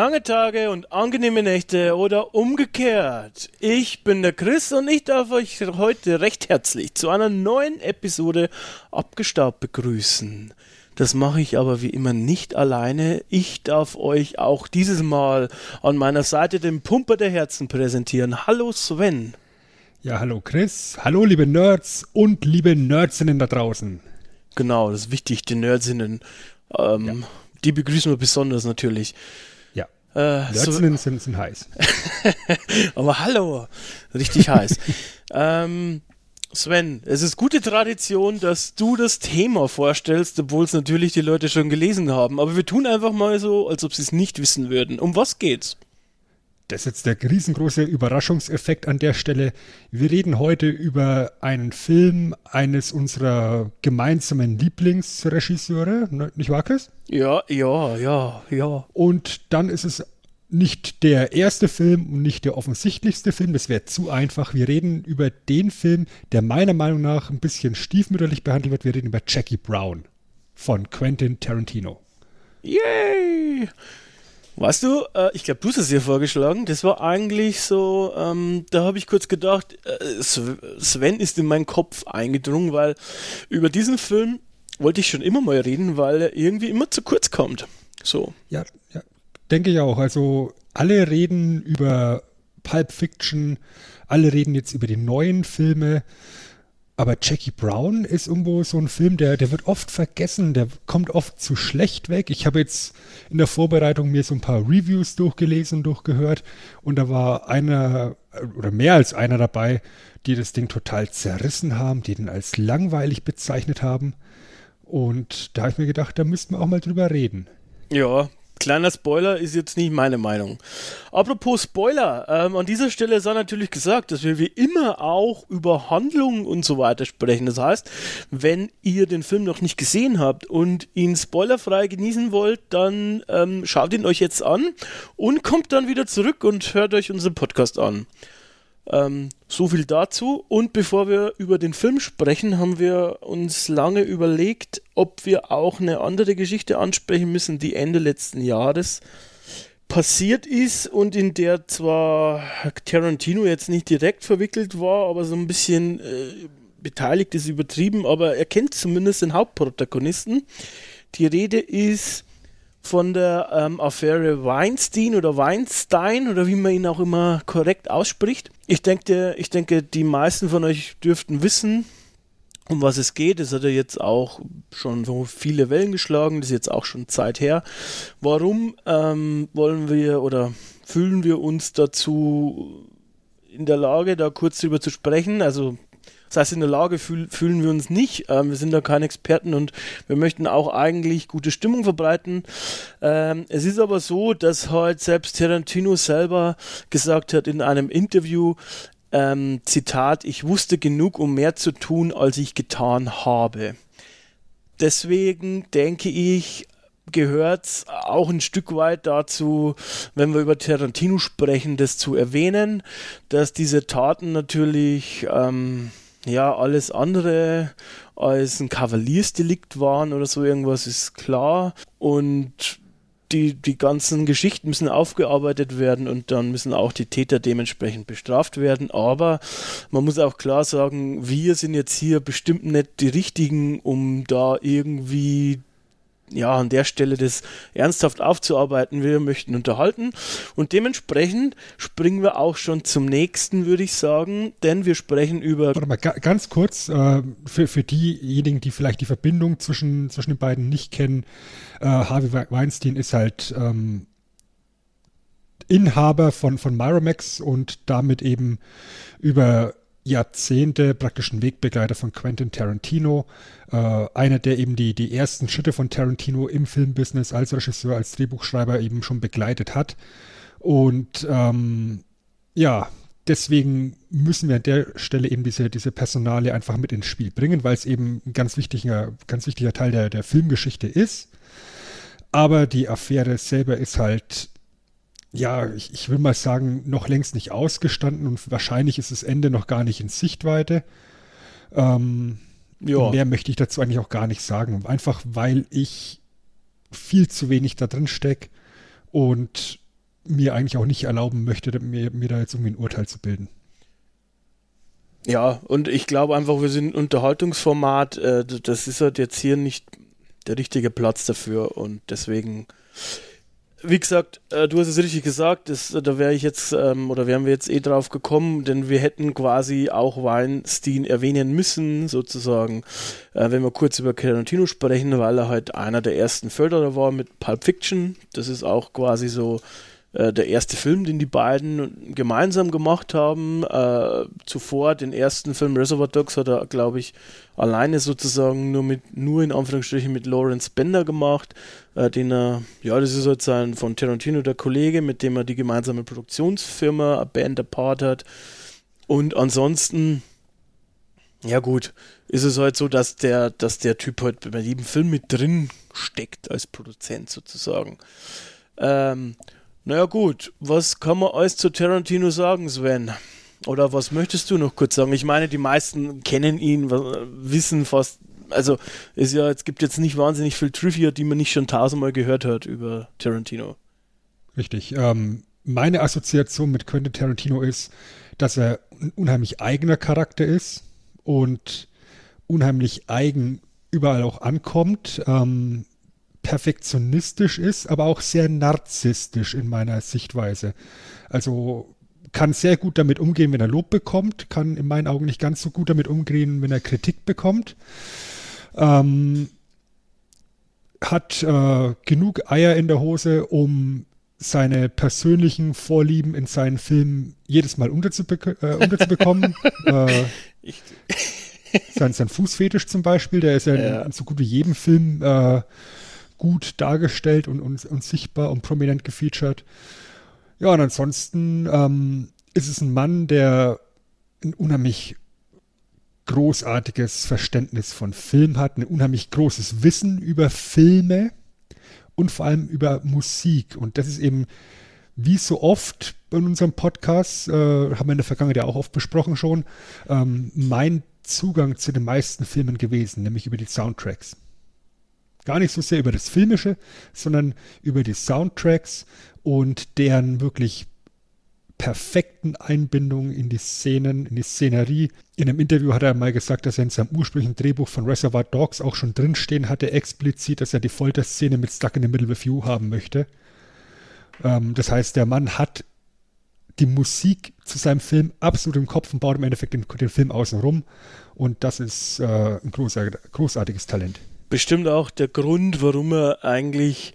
Lange Tage und angenehme Nächte oder umgekehrt. Ich bin der Chris und ich darf euch heute recht herzlich zu einer neuen Episode Abgestaubt begrüßen. Das mache ich aber wie immer nicht alleine. Ich darf euch auch dieses Mal an meiner Seite den Pumper der Herzen präsentieren. Hallo Sven. Ja, hallo Chris. Hallo liebe Nerds und liebe Nerdsinnen da draußen. Genau, das ist wichtig, die Nerdsinnen. Ähm, ja. Die begrüßen wir besonders natürlich. Äh, Lötzenden so, sind, sind heiß. Aber hallo, richtig heiß. ähm, Sven, es ist gute Tradition, dass du das Thema vorstellst, obwohl es natürlich die Leute schon gelesen haben. Aber wir tun einfach mal so, als ob sie es nicht wissen würden. Um was geht's? Das ist jetzt der riesengroße Überraschungseffekt an der Stelle. Wir reden heute über einen Film eines unserer gemeinsamen Lieblingsregisseure, ne, nicht wahr, Chris? Ja, ja, ja, ja. Und dann ist es nicht der erste Film und nicht der offensichtlichste Film, das wäre zu einfach. Wir reden über den Film, der meiner Meinung nach ein bisschen stiefmütterlich behandelt wird. Wir reden über Jackie Brown von Quentin Tarantino. Yay! Weißt du, äh, ich glaube, du hast es dir vorgeschlagen. Das war eigentlich so, ähm, da habe ich kurz gedacht, äh, Sven ist in meinen Kopf eingedrungen, weil über diesen Film wollte ich schon immer mal reden, weil er irgendwie immer zu kurz kommt. So. Ja, ja, denke ich auch. Also alle reden über Pulp Fiction, alle reden jetzt über die neuen Filme. Aber Jackie Brown ist irgendwo so ein Film, der, der wird oft vergessen, der kommt oft zu schlecht weg. Ich habe jetzt in der Vorbereitung mir so ein paar Reviews durchgelesen durchgehört und da war einer oder mehr als einer dabei, die das Ding total zerrissen haben, die den als langweilig bezeichnet haben. Und da habe ich mir gedacht, da müssten wir auch mal drüber reden. Ja, Kleiner Spoiler ist jetzt nicht meine Meinung. Apropos Spoiler, ähm, an dieser Stelle sei natürlich gesagt, dass wir wie immer auch über Handlungen und so weiter sprechen. Das heißt, wenn ihr den Film noch nicht gesehen habt und ihn spoilerfrei genießen wollt, dann ähm, schaut ihn euch jetzt an und kommt dann wieder zurück und hört euch unseren Podcast an. Ähm, so viel dazu. Und bevor wir über den Film sprechen, haben wir uns lange überlegt, ob wir auch eine andere Geschichte ansprechen müssen, die Ende letzten Jahres passiert ist und in der zwar Tarantino jetzt nicht direkt verwickelt war, aber so ein bisschen äh, beteiligt ist übertrieben, aber er kennt zumindest den Hauptprotagonisten. Die Rede ist von der ähm, Affäre Weinstein oder Weinstein oder wie man ihn auch immer korrekt ausspricht. Ich denke, ich denke, die meisten von euch dürften wissen, um was es geht. Es hat ja jetzt auch schon so viele Wellen geschlagen, das ist jetzt auch schon Zeit her. Warum ähm, wollen wir oder fühlen wir uns dazu in der Lage, da kurz drüber zu sprechen? Also das heißt, in der Lage fühl, fühlen wir uns nicht. Ähm, wir sind da keine Experten und wir möchten auch eigentlich gute Stimmung verbreiten. Ähm, es ist aber so, dass halt selbst Tarantino selber gesagt hat in einem Interview, ähm, Zitat, ich wusste genug, um mehr zu tun, als ich getan habe. Deswegen denke ich, gehört auch ein Stück weit dazu, wenn wir über Tarantino sprechen, das zu erwähnen, dass diese Taten natürlich ähm, ja, alles andere als ein Kavaliersdelikt waren oder so irgendwas ist klar. Und die, die ganzen Geschichten müssen aufgearbeitet werden und dann müssen auch die Täter dementsprechend bestraft werden. Aber man muss auch klar sagen, wir sind jetzt hier bestimmt nicht die Richtigen, um da irgendwie ja, an der Stelle das ernsthaft aufzuarbeiten. Wir möchten unterhalten und dementsprechend springen wir auch schon zum nächsten, würde ich sagen, denn wir sprechen über. Warte mal, ganz kurz, äh, für, für diejenigen, die vielleicht die Verbindung zwischen, zwischen den beiden nicht kennen, äh, Harvey Weinstein ist halt ähm, Inhaber von, von Miramax und damit eben über Jahrzehnte praktisch ein Wegbegleiter von Quentin Tarantino. Äh, einer, der eben die, die ersten Schritte von Tarantino im Filmbusiness als Regisseur, als Drehbuchschreiber eben schon begleitet hat. Und ähm, ja, deswegen müssen wir an der Stelle eben diese, diese Personale einfach mit ins Spiel bringen, weil es eben ein ganz wichtiger, ganz wichtiger Teil der, der Filmgeschichte ist. Aber die Affäre selber ist halt, ja, ich, ich will mal sagen, noch längst nicht ausgestanden und wahrscheinlich ist das Ende noch gar nicht in Sichtweite. Ähm. Mehr möchte ich dazu eigentlich auch gar nicht sagen. Einfach weil ich viel zu wenig da drin stecke und mir eigentlich auch nicht erlauben möchte, mir, mir da jetzt irgendwie ein Urteil zu bilden. Ja, und ich glaube einfach, wir sind ein Unterhaltungsformat. Äh, das ist halt jetzt hier nicht der richtige Platz dafür und deswegen, wie gesagt, äh, du hast es richtig gesagt, das, da wäre ich jetzt ähm, oder wären wir jetzt eh drauf gekommen, denn wir hätten quasi auch Weinstein erwähnen müssen, sozusagen, äh, wenn wir kurz über Tarantino sprechen, weil er halt einer der ersten Förderer war mit Pulp Fiction. Das ist auch quasi so äh, der erste Film, den die beiden gemeinsam gemacht haben. Äh, zuvor den ersten Film Reservoir Dogs hat er, glaube ich, alleine sozusagen nur mit, nur in Anführungsstrichen mit Lawrence Bender gemacht, äh, den er, ja, das ist halt sein von Tarantino der Kollege, mit dem er die gemeinsame Produktionsfirma Band Apart hat. Und ansonsten, ja gut, ist es halt so, dass der, dass der Typ halt bei jedem Film mit drin steckt als Produzent sozusagen. Ähm, naja gut, was kann man alles zu Tarantino sagen, Sven? Oder was möchtest du noch kurz sagen? Ich meine, die meisten kennen ihn, wissen fast, also ist ja, es gibt jetzt nicht wahnsinnig viel Trivia, die man nicht schon tausendmal gehört hat über Tarantino. Richtig. Ähm, meine Assoziation mit Quentin Tarantino ist, dass er ein unheimlich eigener Charakter ist und unheimlich eigen überall auch ankommt. Ähm, perfektionistisch ist, aber auch sehr narzisstisch in meiner Sichtweise. Also kann sehr gut damit umgehen, wenn er Lob bekommt, kann in meinen Augen nicht ganz so gut damit umgehen, wenn er Kritik bekommt. Ähm, hat äh, genug Eier in der Hose, um seine persönlichen Vorlieben in seinen Filmen jedes Mal unterzube äh, unterzubekommen. äh, sein, sein Fußfetisch zum Beispiel, der ist ja, ja. in so gut wie jedem Film äh, gut dargestellt und, und, und sichtbar und prominent gefeatured. Ja, und ansonsten ähm, ist es ein Mann, der ein unheimlich großartiges Verständnis von Film hat, ein unheimlich großes Wissen über Filme und vor allem über Musik. Und das ist eben, wie so oft in unserem Podcast, äh, haben wir in der Vergangenheit ja auch oft besprochen schon, ähm, mein Zugang zu den meisten Filmen gewesen, nämlich über die Soundtracks. Gar nicht so sehr über das Filmische, sondern über die Soundtracks und deren wirklich perfekten Einbindung in die Szenen, in die Szenerie. In einem Interview hat er mal gesagt, dass er in seinem ursprünglichen Drehbuch von Reservoir Dogs auch schon drinstehen hatte, explizit, dass er die Folterszene mit Stuck in the Middle of You haben möchte. Ähm, das heißt, der Mann hat die Musik zu seinem Film absolut im Kopf und baut im Endeffekt den, den Film außenrum. Und das ist äh, ein großartiges Talent bestimmt auch der Grund, warum er eigentlich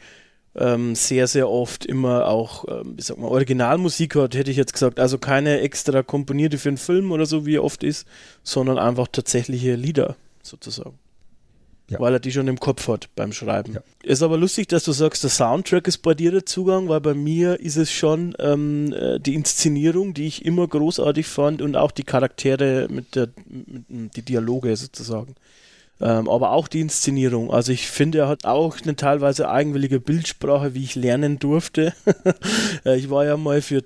ähm, sehr, sehr oft immer auch, ähm, ich sag mal, Originalmusik hat, hätte ich jetzt gesagt. Also keine extra komponierte für einen Film oder so, wie er oft ist, sondern einfach tatsächliche Lieder sozusagen. Ja. Weil er die schon im Kopf hat beim Schreiben. Ja. Ist aber lustig, dass du sagst, der Soundtrack ist bei dir der Zugang, weil bei mir ist es schon ähm, äh, die Inszenierung, die ich immer großartig fand und auch die Charaktere mit der, mit, die Dialoge sozusagen. Ähm, aber auch die Inszenierung. Also ich finde, er hat auch eine teilweise eigenwillige Bildsprache, wie ich lernen durfte. Äh, ich war ja mal für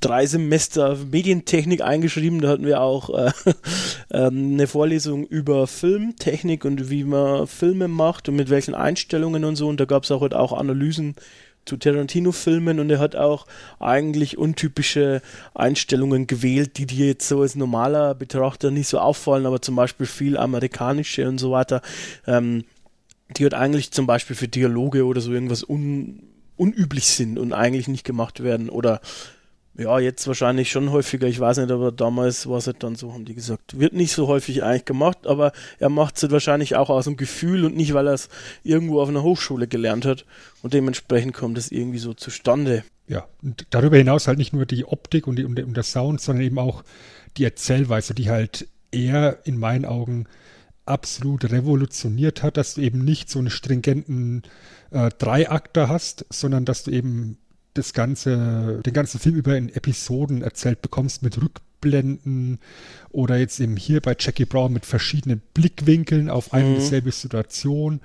drei Semester Medientechnik eingeschrieben. Da hatten wir auch äh, äh, eine Vorlesung über Filmtechnik und wie man Filme macht und mit welchen Einstellungen und so. Und da gab es auch halt auch Analysen zu Tarantino-Filmen und er hat auch eigentlich untypische Einstellungen gewählt, die dir jetzt so als normaler Betrachter nicht so auffallen, aber zum Beispiel viel amerikanische und so weiter. Ähm, die halt eigentlich zum Beispiel für Dialoge oder so irgendwas un, unüblich sind und eigentlich nicht gemacht werden oder ja, jetzt wahrscheinlich schon häufiger, ich weiß nicht, aber damals war es halt dann so, haben die gesagt. Wird nicht so häufig eigentlich gemacht, aber er macht es halt wahrscheinlich auch aus dem Gefühl und nicht, weil er es irgendwo auf einer Hochschule gelernt hat. Und dementsprechend kommt es irgendwie so zustande. Ja, und darüber hinaus halt nicht nur die Optik und, die, und der Sound, sondern eben auch die Erzählweise, die halt er in meinen Augen absolut revolutioniert hat, dass du eben nicht so einen stringenten äh, Dreiakter hast, sondern dass du eben das ganze, den ganzen Film über in Episoden erzählt bekommst mit Rückblenden oder jetzt eben hier bei Jackie Brown mit verschiedenen Blickwinkeln auf eine mhm. dieselbe Situation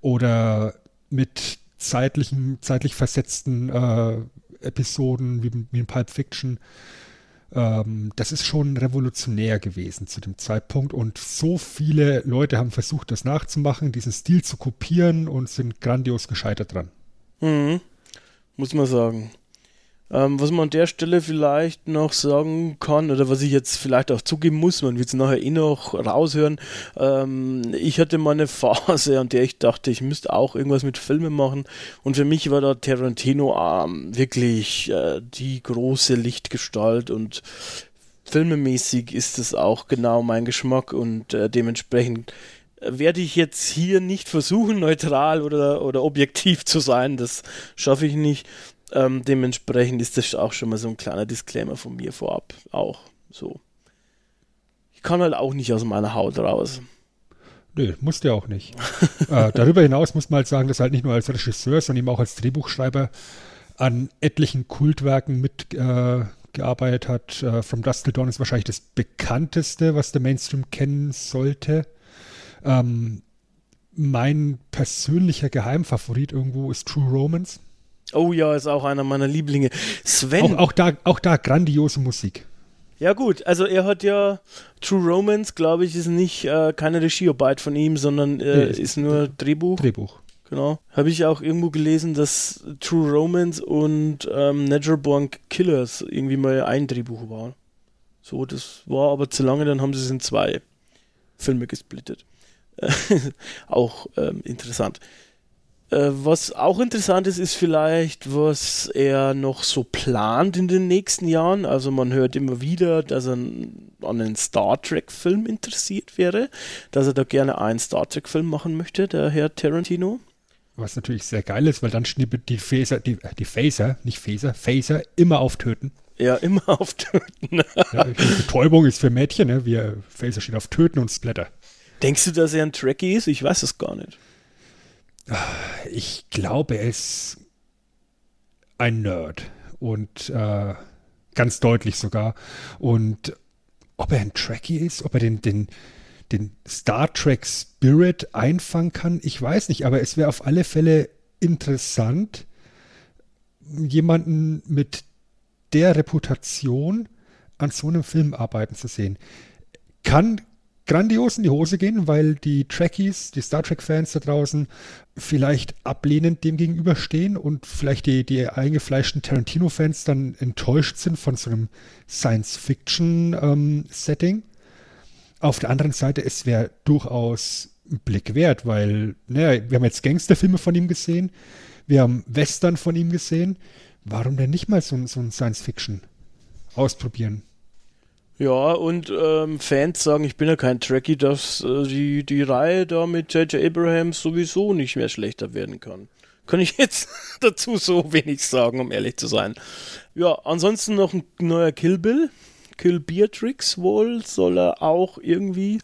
oder mit zeitlichen, zeitlich versetzten äh, Episoden wie, wie in Pulp Fiction. Ähm, das ist schon revolutionär gewesen zu dem Zeitpunkt und so viele Leute haben versucht, das nachzumachen, diesen Stil zu kopieren und sind grandios gescheitert dran. Mhm. Muss man sagen. Ähm, was man an der Stelle vielleicht noch sagen kann, oder was ich jetzt vielleicht auch zugeben muss, man wird es nachher eh noch raushören, ähm, ich hatte mal eine Phase, an der ich dachte, ich müsste auch irgendwas mit Filmen machen. Und für mich war da Tarantino ähm, wirklich äh, die große Lichtgestalt. Und filmemäßig ist es auch genau mein Geschmack. Und äh, dementsprechend werde ich jetzt hier nicht versuchen, neutral oder, oder objektiv zu sein. Das schaffe ich nicht. Ähm, dementsprechend ist das auch schon mal so ein kleiner Disclaimer von mir vorab. Auch so. Ich kann halt auch nicht aus meiner Haut raus. Nö, musst du auch nicht. äh, darüber hinaus muss man halt sagen, dass halt nicht nur als Regisseur, sondern eben auch als Drehbuchschreiber an etlichen Kultwerken mitgearbeitet äh, hat. Äh, From Dust Till Dawn ist wahrscheinlich das bekannteste, was der Mainstream kennen sollte. Ähm, mein persönlicher Geheimfavorit irgendwo ist True Romance. Oh ja, ist auch einer meiner Lieblinge. Sven. Auch, auch, da, auch da grandiose Musik. Ja gut, also er hat ja True Romance, glaube ich, ist nicht äh, keine Regiearbeit von ihm, sondern äh, nee, ist nur Drehbuch. Drehbuch. Genau. Habe ich auch irgendwo gelesen, dass True Romance und ähm, Natural Born Killers irgendwie mal ein Drehbuch waren. So, das war aber zu lange, dann haben sie es in zwei Filme gesplittet. auch ähm, interessant. Äh, was auch interessant ist, ist vielleicht, was er noch so plant in den nächsten Jahren. Also man hört immer wieder, dass er an einen Star Trek-Film interessiert wäre, dass er da gerne einen Star Trek-Film machen möchte, der Herr Tarantino. Was natürlich sehr geil ist, weil dann schnippet die Phaser, die, die Phaser, nicht Phaser, Phaser immer auf Töten. Ja, immer auf Töten. ja, Betäubung ist für Mädchen, ne? Wir Phaser steht auf Töten und Splatter. Denkst du, dass er ein Trekkie ist? Ich weiß es gar nicht. Ich glaube, er ist ein Nerd und äh, ganz deutlich sogar. Und ob er ein Trekkie ist, ob er den, den, den Star Trek Spirit einfangen kann, ich weiß nicht, aber es wäre auf alle Fälle interessant, jemanden mit der Reputation an so einem Film arbeiten zu sehen. Kann grandios in die Hose gehen, weil die Trekkies, die Star Trek-Fans da draußen vielleicht ablehnend dem gegenüberstehen und vielleicht die, die eingefleischten Tarantino-Fans dann enttäuscht sind von so einem Science-Fiction-Setting. Ähm, Auf der anderen Seite, es wäre durchaus ein Blick wert, weil, naja, wir haben jetzt Gangsterfilme von ihm gesehen, wir haben Western von ihm gesehen. Warum denn nicht mal so, so ein Science-Fiction ausprobieren? Ja, und ähm, Fans sagen, ich bin ja kein Trekkie, dass äh, die, die Reihe da mit J.J. Abrahams sowieso nicht mehr schlechter werden kann. Kann ich jetzt dazu so wenig sagen, um ehrlich zu sein. Ja, ansonsten noch ein neuer Kill Bill. Kill Beatrix wohl soll er auch irgendwie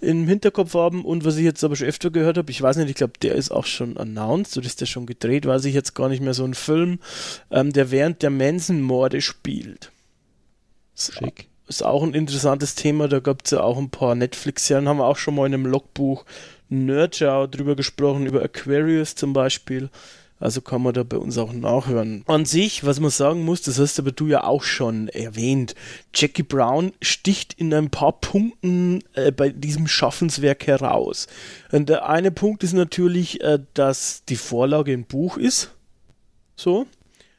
im Hinterkopf haben. Und was ich jetzt aber schon öfter gehört habe, ich weiß nicht, ich glaube, der ist auch schon announced oder ist der schon gedreht, weiß ich jetzt gar nicht mehr, so ein Film, ähm, der während der Manson-Morde spielt. Schick ist auch ein interessantes Thema. Da gab es ja auch ein paar Netflix-Serien, haben wir auch schon mal in einem Logbuch Nerdschau drüber gesprochen, über Aquarius zum Beispiel. Also kann man da bei uns auch nachhören. An sich, was man sagen muss, das hast aber du ja auch schon erwähnt. Jackie Brown sticht in ein paar Punkten äh, bei diesem Schaffenswerk heraus. Und der eine Punkt ist natürlich, äh, dass die Vorlage ein Buch ist. So.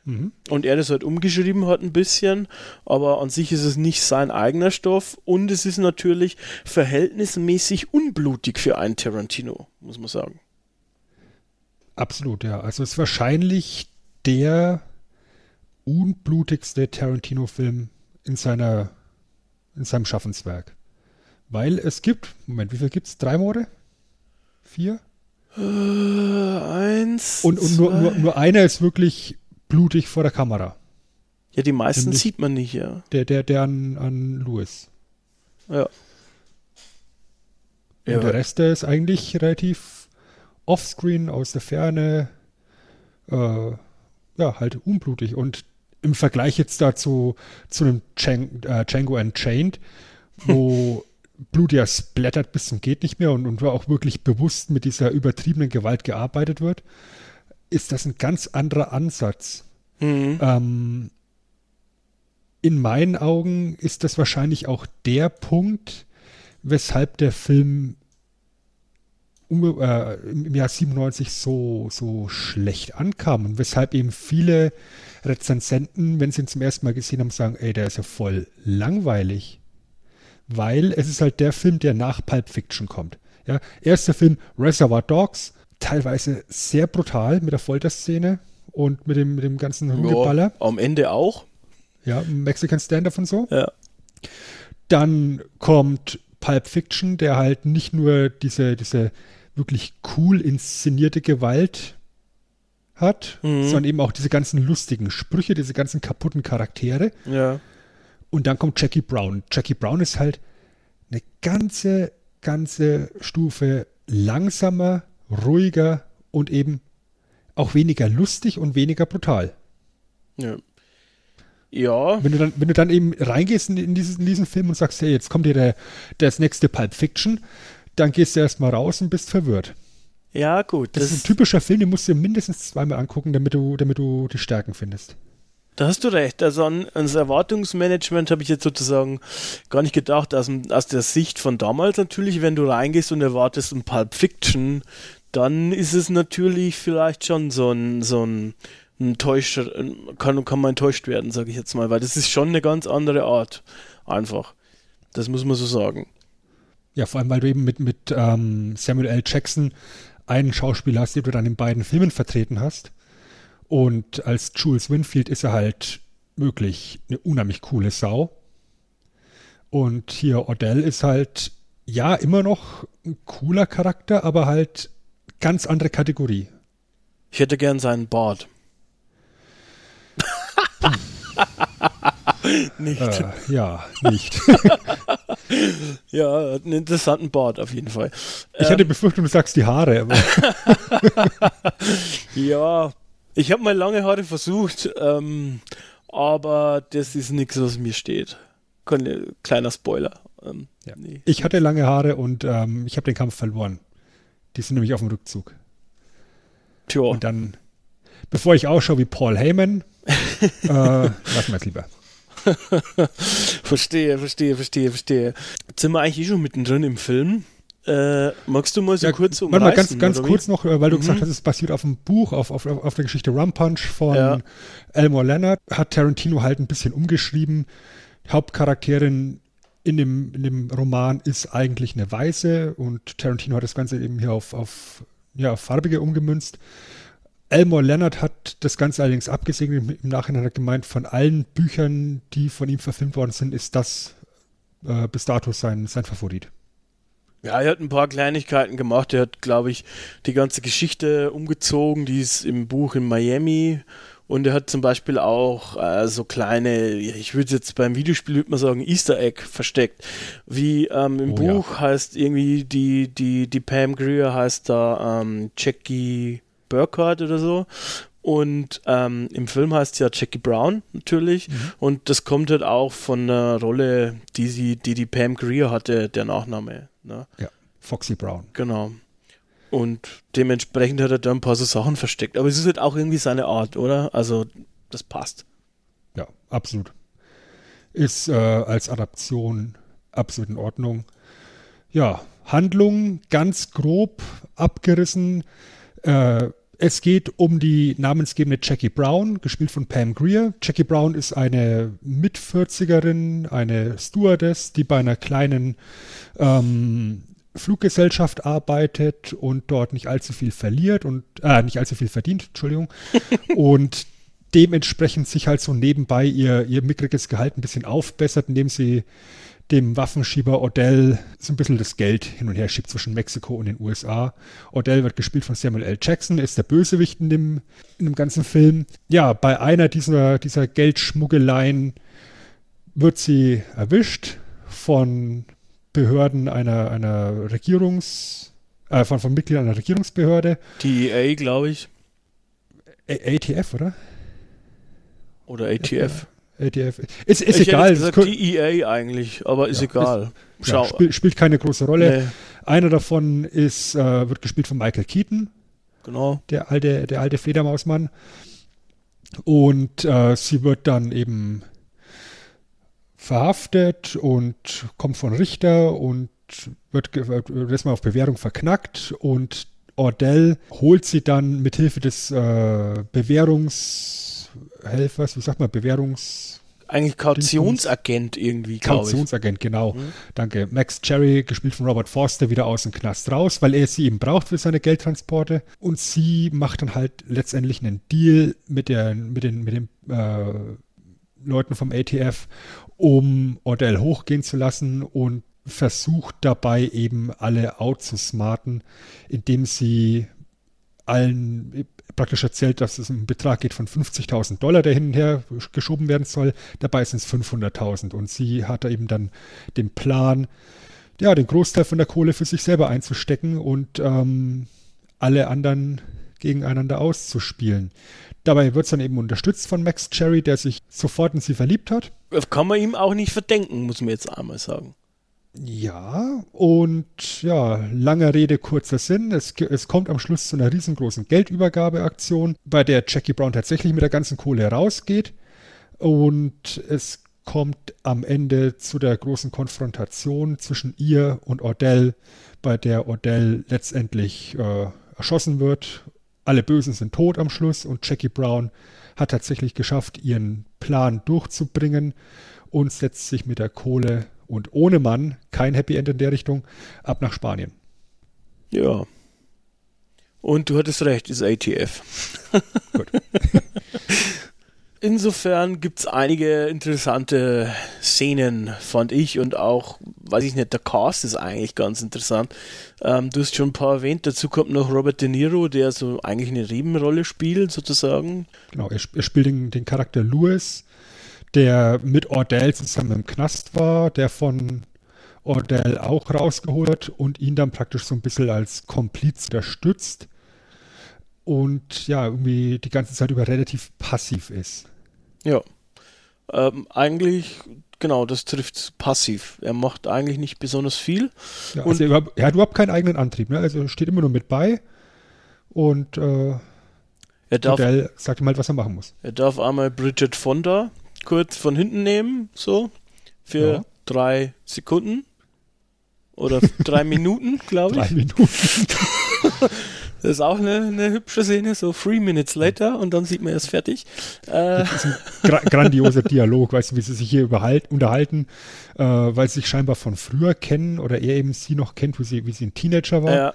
Mhm. Und er das halt umgeschrieben hat ein bisschen, aber an sich ist es nicht sein eigener Stoff und es ist natürlich verhältnismäßig unblutig für einen Tarantino, muss man sagen. Absolut, ja. Also es ist wahrscheinlich der unblutigste Tarantino-Film in seiner in seinem Schaffenswerk. Weil es gibt, Moment, wie viel gibt es? Drei Morde? Vier? Äh, eins. Und, und nur, nur, nur einer ist wirklich blutig vor der Kamera. Ja, die meisten Nämlich sieht man nicht, ja. Der, der, der an, an Louis. Ja. Und Ja, der Rest, der ist eigentlich relativ offscreen, aus der Ferne, äh, ja, halt unblutig. Und im Vergleich jetzt dazu zu einem Django, äh, Django Unchained, wo Blut ja splattert bis zum geht nicht mehr und, und wo auch wirklich bewusst mit dieser übertriebenen Gewalt gearbeitet wird, ist das ein ganz anderer Ansatz. Mhm. Ähm, in meinen Augen ist das wahrscheinlich auch der Punkt, weshalb der Film äh, im Jahr 97 so, so schlecht ankam und weshalb eben viele Rezensenten, wenn sie ihn zum ersten Mal gesehen haben, sagen, ey, der ist ja voll langweilig. Weil es ist halt der Film, der nach Pulp Fiction kommt. Ja, erster Film Reservoir Dogs, teilweise sehr brutal mit der Folterszene und mit dem, mit dem ganzen Rumgeballer. Ja, am Ende auch. Ja, Mexican Stand-Up und so. Ja. Dann kommt Pulp Fiction, der halt nicht nur diese, diese wirklich cool inszenierte Gewalt hat, Mhm. sondern eben auch diese ganzen lustigen Sprüche, diese ganzen kaputten Charaktere. Ja. Und dann kommt Jackie Brown. Jackie Brown ist halt eine ganze, ganze Stufe langsamer, ruhiger und eben auch weniger lustig und weniger brutal. Ja. Ja. Wenn du dann, wenn du dann eben reingehst in, in, dieses, in diesen Film und sagst, hey, jetzt kommt dir der, das nächste Pulp Fiction, dann gehst du erstmal raus und bist verwirrt. Ja, gut. Das, Das, ist ein typischer Film, den musst du mindestens zweimal angucken, damit du, damit du die Stärken findest. da hast du recht. Also an, ans Erwartungsmanagement habe ich jetzt sozusagen gar nicht gedacht. Aus, aus der Sicht von damals natürlich, wenn du reingehst und erwartest ein Pulp Fiction, dann ist es natürlich vielleicht schon so ein, so ein, ein Täusch, kann, kann man enttäuscht werden, sage ich jetzt mal, weil das ist schon eine ganz andere Art. Einfach. Das muss man so sagen. Ja, vor allem, weil du eben mit, mit ähm, Samuel L. Jackson einen Schauspieler hast, den du dann in beiden Filmen vertreten hast. Und als Jules Winfield ist er halt wirklich eine unheimlich coole Sau. Und hier Odell ist halt, ja, immer noch ein cooler Charakter, aber halt ganz andere Kategorie. Ich hätte gern seinen Bart. nicht. Äh, ja, nicht. Ja, hat einen interessanten Bart auf jeden Fall. Ich hatte befürchtet, du sagst die Haare, aber Ja, ich habe mal lange Haare versucht, ähm, aber das ist nichts, was mir steht. Kleiner Spoiler. Ähm, Ja. nee. ich hatte lange Haare und ähm, ich habe den Kampf verloren. Die sind nämlich auf dem Rückzug. Tja, Und dann, bevor ich ausschaue wie Paul Heyman, äh, lassen wir es lieber. verstehe, verstehe, verstehe, verstehe. Jetzt sind wir eigentlich eh schon mittendrin im Film. Äh, magst du mal so kurz warte mal ganz, umreißen? ganz kurz noch, äh, weil du Mhm. gesagt hast, es basiert auf einem Buch, auf, auf, auf der Geschichte Rum Punch von Ja. Elmore Leonard, hat Tarantino halt ein bisschen umgeschrieben. Hauptcharakterin in dem, in dem Roman ist eigentlich eine Weiße und Tarantino hat das Ganze eben hier auf, auf, ja, farbige umgemünzt. Elmore Leonard hat das Ganze allerdings abgesegnet. Im Nachhinein hat er gemeint, von allen Büchern, die von ihm verfilmt worden sind, ist das äh, bis dato sein, sein Favorit. Ja, er hat ein paar Kleinigkeiten gemacht. Er hat, glaube ich, die ganze Geschichte umgezogen, die ist im Buch in Miami. Und er hat zum Beispiel auch äh, so kleine, ja, ich würde jetzt beim Videospiel würde man sagen, Easter Egg versteckt. Wie ähm, im Oh ja. Buch heißt irgendwie die, die, die Pam Grier heißt da ähm, Jackie Burkhardt oder so. Und ähm, im Film heißt sie ja Jackie Brown natürlich. Und das kommt halt auch von einer Rolle, die sie, die die Pam Grier hatte, der Nachname. Ne? Ja, Foxy Brown. Genau. Und dementsprechend hat er da ein paar so Sachen versteckt. Aber es ist halt auch irgendwie seine Art, oder? Also, das passt. Ja, absolut. Ist äh, als Adaption absolut in Ordnung. Ja, Handlung ganz grob abgerissen. Äh, es geht um die namensgebende Jackie Brown, gespielt von Pam Greer. Jackie Brown ist eine Mit-40erin, eine Stewardess, die bei einer kleinen ähm, Fluggesellschaft arbeitet und dort nicht allzu viel verliert und äh, nicht allzu viel verdient, Entschuldigung. und dementsprechend sich halt so nebenbei ihr, ihr mickriges Gehalt ein bisschen aufbessert, indem sie dem Waffenschieber Odell so ein bisschen das Geld hin und her schiebt zwischen Mexiko und den USA. Odell wird gespielt von Samuel L. Jackson, ist der Bösewicht in dem, in dem ganzen Film. Ja, bei einer dieser, dieser Geldschmuggeleien wird sie erwischt von Behörden einer, einer Regierungs, äh, von, von Mitgliedern einer Regierungsbehörde. Die EA, glaube ich. A ATF, oder? Oder ATF. ATF. Ist, ist ich egal. Hätte gesagt, die EA eigentlich, aber ist Ja, egal. Schau. Ja, spiel, spielt keine große Rolle. Nee, Einer davon ist, äh, wird gespielt von Michael Keaton, genau. der alte, der alte Fledermausmann. Und äh, sie wird dann eben verhaftet und kommt von Richter und wird, erstmal auf Bewährung verknackt und Ordell holt sie dann mit Hilfe des äh, Bewährungshelfers, wie sagt man, Bewährungs Eigentlich Kautionsagent irgendwie, glaube ich. Kautionsagent, genau. Mhm. Danke. Max Cherry, gespielt von Robert Forster, wieder aus dem Knast raus, weil er sie eben braucht für seine Geldtransporte. Und sie macht dann halt letztendlich einen Deal mit, der, mit den, mit den äh, Leuten vom ATF, um Ordell hochgehen zu lassen und versucht dabei eben alle outzusmarten, indem sie allen praktisch erzählt, dass es um einen Betrag geht von 50.000 Dollar, der hin und her geschoben werden soll. Dabei sind es 500.000. Und sie hatte eben dann den Plan, ja, den Großteil von der Kohle für sich selber einzustecken und ähm, alle anderen gegeneinander auszuspielen. Dabei wird es dann eben unterstützt von Max Cherry, der sich sofort in sie verliebt hat. Kann man ihm auch nicht verdenken, muss man jetzt einmal sagen. Ja, und ja, lange Rede, kurzer Sinn. Es, es kommt am Schluss zu einer riesengroßen Geldübergabeaktion, bei der Jackie Brown tatsächlich mit der ganzen Kohle rausgeht. Und es kommt am Ende zu der großen Konfrontation zwischen ihr und Ordell, bei der Ordell letztendlich äh, erschossen wird. Alle Bösen sind tot am Schluss und Jackie Brown hat tatsächlich geschafft, ihren Plan durchzubringen und setzt sich mit der Kohle und ohne Mann, kein Happy End in der Richtung, ab nach Spanien. Ja. Und du hattest recht, ist ATF. Gut. Insofern gibt es einige interessante Szenen, fand ich, und auch, weiß ich nicht, der Cast ist eigentlich ganz interessant. Ähm, du hast schon ein paar erwähnt, dazu kommt noch Robert De Niro, der so eigentlich eine Nebenrolle spielt, sozusagen. Genau, er, sp- er spielt den, den Charakter Lewis, der mit Ordell zusammen im Knast war, der von Ordell auch rausgeholt und ihn dann praktisch so ein bisschen als Kompliz unterstützt und ja, irgendwie die ganze Zeit über relativ passiv ist. Ja. Ähm, eigentlich, genau, das trifft passiv. Er macht eigentlich nicht besonders viel. Ja, Und- also er, er hat überhaupt keinen eigenen Antrieb, ne? also steht immer nur mit bei und äh, Er darf, Ordell sagt ihm halt, was er machen muss. er darf einmal Bridget Fonda kurz von hinten nehmen, so, für Ja. drei Sekunden. Oder drei Minuten, glaube Drei ich. Minuten. Das ist auch eine, eine hübsche Szene, so three minutes later und dann sieht man erst fertig. Äh, Gra grandioser Dialog, weißt du, wie sie sich hier unterhalten, äh, weil sie sich scheinbar von früher kennen oder er eben sie noch kennt, wie sie, wie sie ein Teenager war. ja,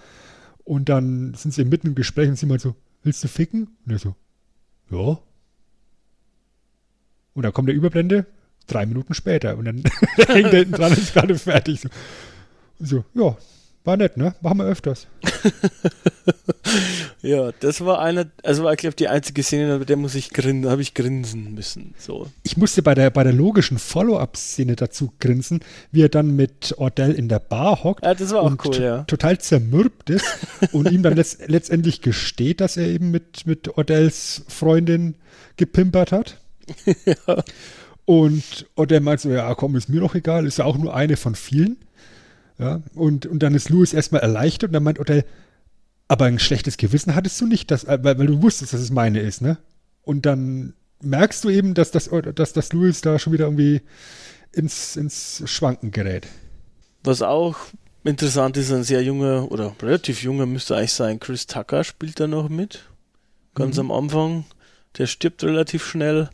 Und dann sind sie mitten im Gespräch und sie mal so, willst du ficken? Und er so, ja. Und dann kommt der Überblende, drei Minuten später. Und dann hängt er hinten dran und ist gerade fertig. So, Und so, ja, war nett, ne? Machen wir öfters. ja, das war einer, also war, ich glaube, die einzige Szene, bei der muss ich grinsen, habe ich grinsen müssen. So. Ich musste bei der, bei der logischen Follow-up-Szene dazu grinsen, wie er dann mit Ordell in der Bar hockt Ja, das war auch und cool, ja. total zermürbt ist und ihm dann letzt, letztendlich gesteht, dass er eben mit, mit Ordells Freundin gepimpert hat. Und Ordell meint so, ja komm, ist mir doch egal, ist ja auch nur eine von vielen. Ja, und, und dann ist Louis erstmal erleichtert und dann meint Ordell, aber ein schlechtes Gewissen hattest du nicht, dass, äh, weil, weil du wusstest, dass es meine ist, ne? Und dann merkst du eben, dass das, dass das Louis da schon wieder irgendwie ins, ins Schwanken gerät. Was auch interessant ist, ein sehr junger oder relativ junger müsste eigentlich sein, Chris Tucker spielt da noch mit. Ganz am Anfang. Der stirbt relativ schnell.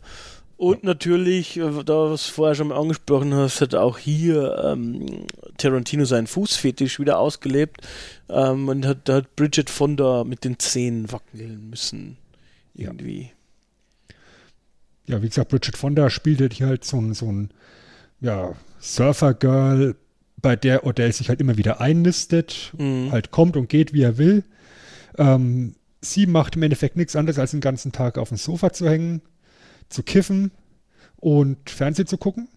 Und natürlich, äh, da was du vorher schon mal angesprochen hast, hat auch hier ähm, Tarantino seinen Fußfetisch wieder ausgelebt ähm, und hat, da hat Bridget Fonda mit den Zähnen wackeln müssen. Ja. Irgendwie. ja, wie gesagt, Bridget Fonda spielte die halt so ein, so ein ja, Surfer-Girl, bei der Odell sich halt immer wieder einnistet, Mhm. halt kommt und geht, wie er will. Ähm, sie macht im Endeffekt nichts anderes, als den ganzen Tag auf dem Sofa zu hängen, zu kiffen und Fernsehen zu gucken.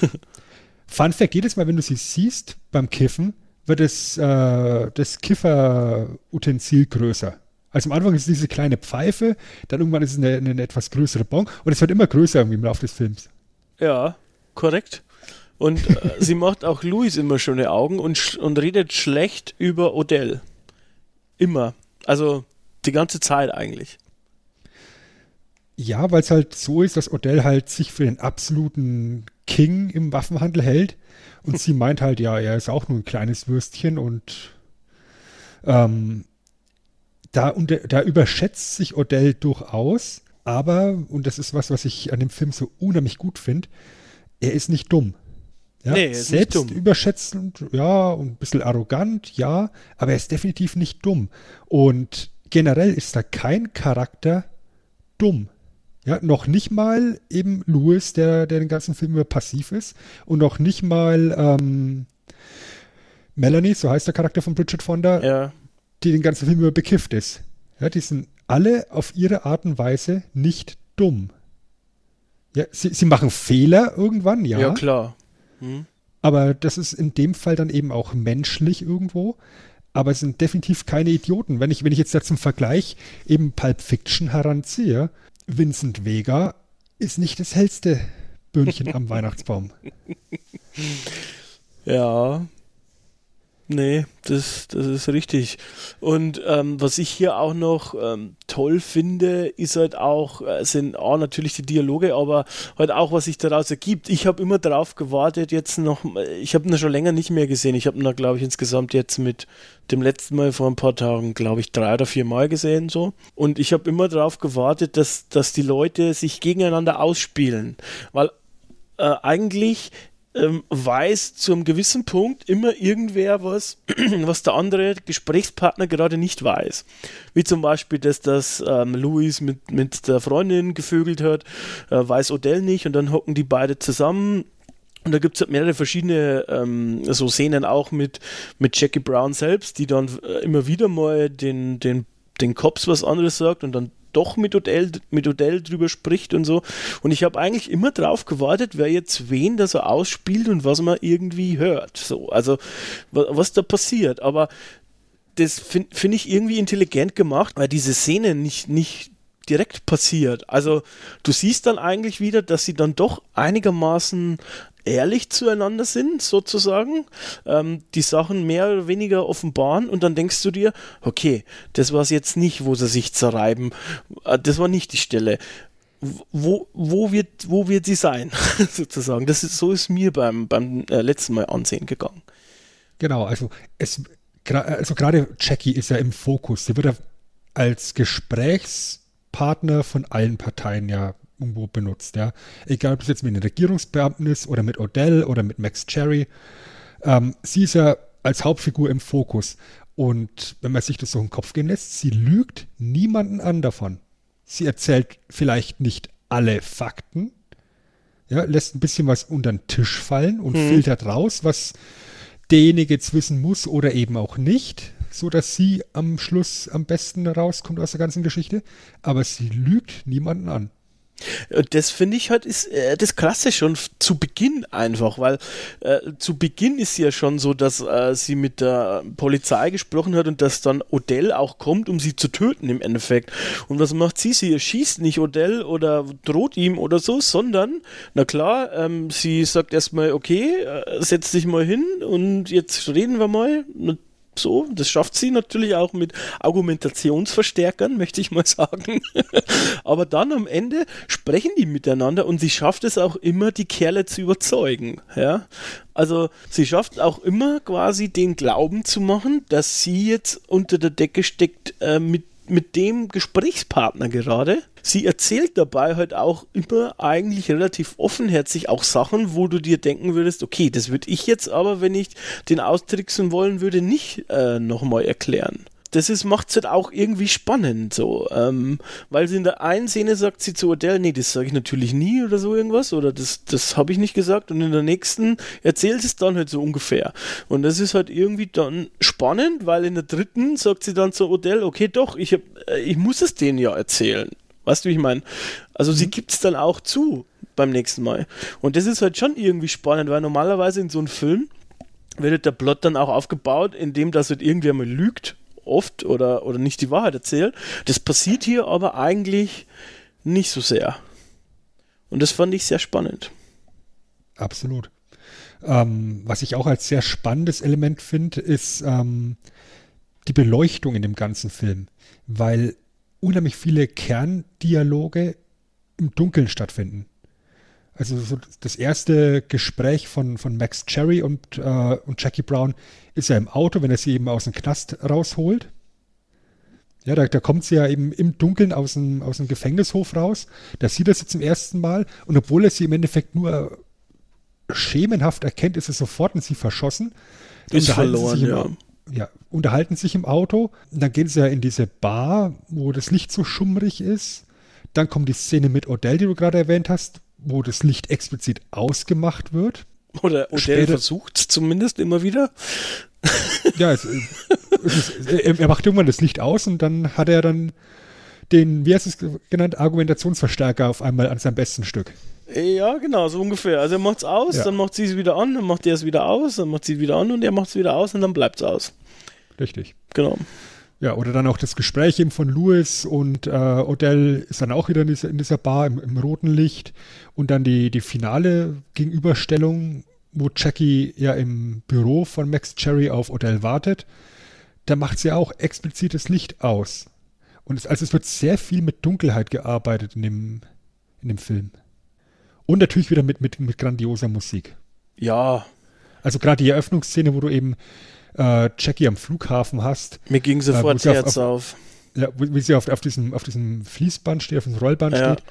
Fun Fact, jedes Mal, wenn du sie siehst beim Kiffen, wird das, äh, das Kifferutensil größer. Also am Anfang ist es diese kleine Pfeife, dann irgendwann ist es eine, eine etwas größere Bon und es wird immer größer im Laufe des Films. Ja, korrekt. Und äh, sie macht auch Louis immer schöne Augen und, und redet schlecht über Odell. Immer. Also die ganze Zeit eigentlich. Ja, weil es halt so ist, dass Odell halt sich für den absoluten King im Waffenhandel hält. Und sie meint halt, ja, er ist auch nur ein kleines Würstchen und ähm, da, und, da überschätzt sich Odell durchaus. Aber, und das ist was, was ich an dem Film so unheimlich gut finde, er ist nicht dumm. Ja, Nee, er ist nicht selbst dumm. überschätzend, ja, und ein bisschen arrogant, ja, aber er ist definitiv nicht dumm. Und generell ist da kein Charakter dumm. Ja, noch nicht mal eben Louis, der, der den ganzen Film über passiv ist, und noch nicht mal ähm, Melanie, so heißt der Charakter von Bridget Fonda, Ja. die den ganzen Film über bekifft ist. Ja, die sind alle auf ihre Art und Weise nicht dumm. Ja, sie, sie machen Fehler irgendwann, ja, Ja, klar. Hm. aber das ist in dem Fall dann eben auch menschlich irgendwo. Aber es sind definitiv keine Idioten. Wenn ich, wenn ich jetzt da zum Vergleich eben Pulp Fiction heranziehe, Vincent Vega ist nicht das hellste Böhnchen am Weihnachtsbaum. Ja. Nee, das, das ist richtig. Und ähm, was ich hier auch noch ähm, toll finde, ist halt auch, äh, sind auch natürlich die Dialoge, aber halt auch, was sich daraus ergibt. Ich habe immer darauf gewartet, jetzt noch, ich habe ihn schon länger nicht mehr gesehen. Ich habe ihn da, glaube ich, insgesamt jetzt mit dem letzten Mal vor ein paar Tagen, glaube ich, drei oder vier Mal gesehen, so. Und ich habe immer darauf gewartet, dass, dass die Leute sich gegeneinander ausspielen. Weil äh, eigentlich ähm, weiß zu einem gewissen Punkt immer irgendwer was, was der andere Gesprächspartner gerade nicht weiß. Wie zum Beispiel, dass das ähm, Louis mit, mit der Freundin gevögelt hat, äh, weiß Odell nicht und dann hocken die beide zusammen. Und da gibt es halt mehrere verschiedene ähm, so Szenen auch mit, mit Jackie Brown selbst, die dann äh, immer wieder mal den, den, den Cops was anderes sagt und dann doch mit Odell, mit Odell drüber spricht und so. Und ich habe eigentlich immer drauf gewartet, wer jetzt wen da so ausspielt und was man irgendwie hört. So, also wa- was da passiert. Aber das finde find ich irgendwie intelligent gemacht, weil diese Szene nicht, nicht direkt passiert. Also du siehst dann eigentlich wieder, dass sie dann doch einigermaßen ehrlich zueinander sind, sozusagen, ähm, die Sachen mehr oder weniger offenbaren und dann denkst du dir, okay, das war es jetzt nicht, wo sie sich zerreiben, äh, das war nicht die Stelle. Wo, wo, wird, wo wird sie sein, sozusagen? Das ist, so ist mir beim, beim äh, letzten Mal ansehen gegangen. Genau, also es also gerade Jackie ist ja im Fokus. Sie wird ja als Gesprächspartner von allen Parteien ja irgendwo benutzt, ja. Egal ob es jetzt mit den Regierungsbeamten ist oder mit Odell oder mit Max Cherry. Ähm, sie ist ja als Hauptfigur im Fokus. Und wenn man sich das so den Kopf gehen lässt, sie lügt niemanden an davon. Sie erzählt vielleicht nicht alle Fakten, ja, lässt ein bisschen was unter den Tisch fallen und filtert raus, was derjenige jetzt wissen muss oder eben auch nicht, so dass sie am Schluss am besten rauskommt aus der ganzen Geschichte. Aber sie lügt niemanden an. Und das finde ich halt ist äh, das Krasse schon zu Beginn einfach, weil äh, zu Beginn ist ja schon so, dass äh, sie mit der Polizei gesprochen hat und dass dann Odell auch kommt, um sie zu töten im Endeffekt. Und was macht sie? Sie erschießt nicht Odell oder droht ihm oder so, sondern, na klar, ähm, sie sagt erstmal, okay, äh, setz dich mal hin und jetzt reden wir mal. Und so, das schafft sie natürlich auch mit Argumentationsverstärkern, möchte ich mal sagen. Aber dann am Ende sprechen die miteinander und sie schafft es auch immer, die Kerle zu überzeugen. Ja? Also sie schafft auch immer quasi den Glauben zu machen, dass sie jetzt unter der Decke steckt äh, mit mit dem Gesprächspartner gerade. Sie erzählt dabei halt auch immer eigentlich relativ offenherzig auch Sachen, wo du dir denken würdest, okay, das würde ich jetzt aber, wenn ich den austricksen wollen würde, nicht äh, nochmal erklären. Das ist, macht's halt auch irgendwie spannend, so, ähm, weil sie in der einen Szene sagt sie zu Odell, nee, das sage ich natürlich nie oder so irgendwas, oder das, das habe ich nicht gesagt, und in der nächsten erzählt es dann halt so ungefähr. Und das ist halt irgendwie dann spannend, weil in der dritten sagt sie dann zu Odell, okay, doch, ich, hab, äh, ich muss es denen ja erzählen. Weißt du, wie ich meine? Also sie gibt es dann auch zu, beim nächsten Mal. Und das ist halt schon irgendwie spannend, weil normalerweise in so einem Film wird der Plot dann auch aufgebaut, indem das halt irgendwer mal lügt, oft oder, oder nicht die Wahrheit erzählt. Das passiert hier aber eigentlich nicht so sehr. Und das fand ich sehr spannend. Absolut. Ähm, was ich auch als sehr spannendes Element finde, ist ähm, die Beleuchtung in dem ganzen Film, weil unheimlich viele Kerndialoge im Dunkeln stattfinden. Also so das erste Gespräch von, von Max Cherry und, äh, und Jackie Brown ist ja im Auto, wenn er sie eben aus dem Knast rausholt. Ja, da, da kommt sie ja eben im Dunkeln aus dem, aus dem Gefängnishof raus. Da sieht er sie zum ersten Mal und obwohl er sie im Endeffekt nur schemenhaft erkennt, ist er sofort in sie verschossen. Ist verloren, im, ja. ja. Unterhalten sich im Auto. Und dann gehen sie ja in diese Bar, wo das Licht so schummrig ist. Dann kommt die Szene mit Odell, die du gerade erwähnt hast, wo das Licht explizit ausgemacht wird. Oder Odell versucht es zumindest immer wieder. Ja, es, es ist, er, er macht irgendwann das Licht aus und dann hat er dann den, wie heißt es genannt, Argumentationsverstärker auf einmal an seinem besten Stück. Ja, genau, so ungefähr. Also er macht es aus, Ja. dann macht sie es wieder an, dann macht er es wieder aus, dann macht sie es wieder an und er macht es wieder aus und dann bleibt es aus. Richtig. Genau. Ja, oder dann auch das Gespräch eben von Lewis und äh, Odell ist dann auch wieder in dieser, in dieser Bar im, im roten Licht. Und dann die, die finale Gegenüberstellung, wo Jackie ja im Büro von Max Cherry auf Odell wartet. Da macht sie auch explizit das Licht aus. Und es, also es wird sehr viel mit Dunkelheit gearbeitet in dem, in dem Film. Und natürlich wieder mit, mit, mit grandioser Musik. Ja, Also gerade die Eröffnungsszene, wo du eben äh, Jackie am Flughafen hast, mir ging sofort das sie auf- Herz auf- auf. ja, wo- wie sie auf, auf, diesem, auf diesem Fließband steht, auf diesem Rollband Ja. steht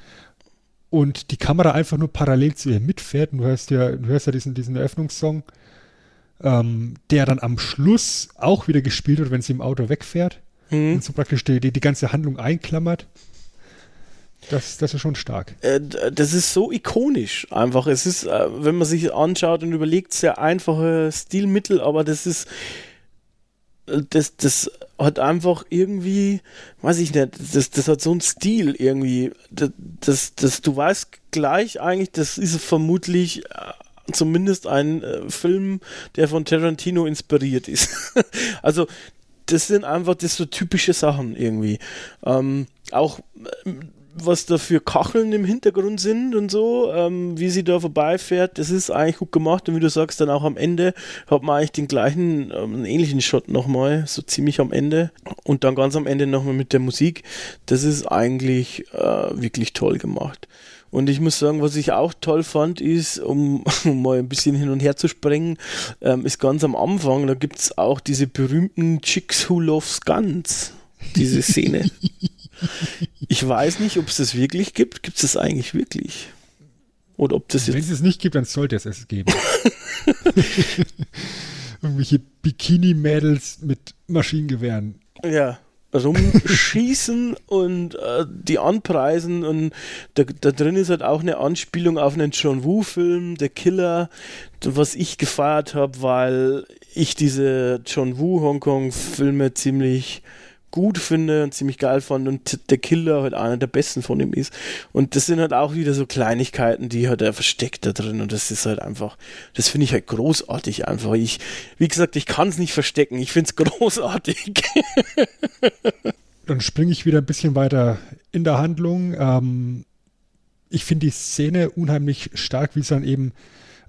und die Kamera einfach nur parallel zu ihr mitfährt und du hörst ja, du hörst ja diesen, diesen Eröffnungssong, ähm, der dann am Schluss auch wieder gespielt wird, wenn sie im Auto wegfährt Mhm. und so praktisch die, die, die ganze Handlung einklammert. Das, das ist schon stark. Äh, das ist so ikonisch einfach. Es ist, äh, wenn man sich anschaut und überlegt, sehr einfache Stilmittel, aber das ist, das, das hat einfach irgendwie, weiß ich nicht, das, das hat so einen Stil irgendwie. Das, das, das, du weißt gleich eigentlich, das ist vermutlich äh, zumindest ein Film, der von Tarantino inspiriert ist. also, das sind einfach das so typische Sachen irgendwie. Ähm, auch was da für Kacheln im Hintergrund sind und so, ähm, wie sie da vorbeifährt, das ist eigentlich gut gemacht und wie du sagst, dann auch am Ende hat man eigentlich den gleichen, ähm, einen ähnlichen Shot nochmal, so ziemlich am Ende und dann ganz am Ende nochmal mit der Musik. Das ist eigentlich äh, wirklich toll gemacht. Und ich muss sagen, was ich auch toll fand, ist, um, um mal ein bisschen hin und her zu sprengen, ähm, ist ganz am Anfang, da gibt es auch diese berühmten Chicks Who Loves Guns, diese Szene. ich weiß nicht, ob es das wirklich gibt. Gibt es das eigentlich wirklich? Oder ob das Wenn es es nicht gibt, dann sollte es es geben. Irgendwelche Bikini-Mädels mit Maschinengewehren. Ja. Rumschießen und äh, die anpreisen und da, da drin ist halt auch eine Anspielung auf einen John Woo-Film, Der Killer, was ich gefeiert habe, weil ich diese John Woo Hongkong-Filme ziemlich gut finde und ziemlich geil fand und der Killer halt einer der besten von ihm ist. Und das sind halt auch wieder so Kleinigkeiten, die hat er versteckt da drin und das ist halt einfach, das finde ich halt großartig einfach. Ich, wie gesagt, ich kann es nicht verstecken, ich finde es großartig. Dann springe ich wieder ein bisschen weiter in der Handlung. Ähm, ich finde die Szene unheimlich stark, wie es dann eben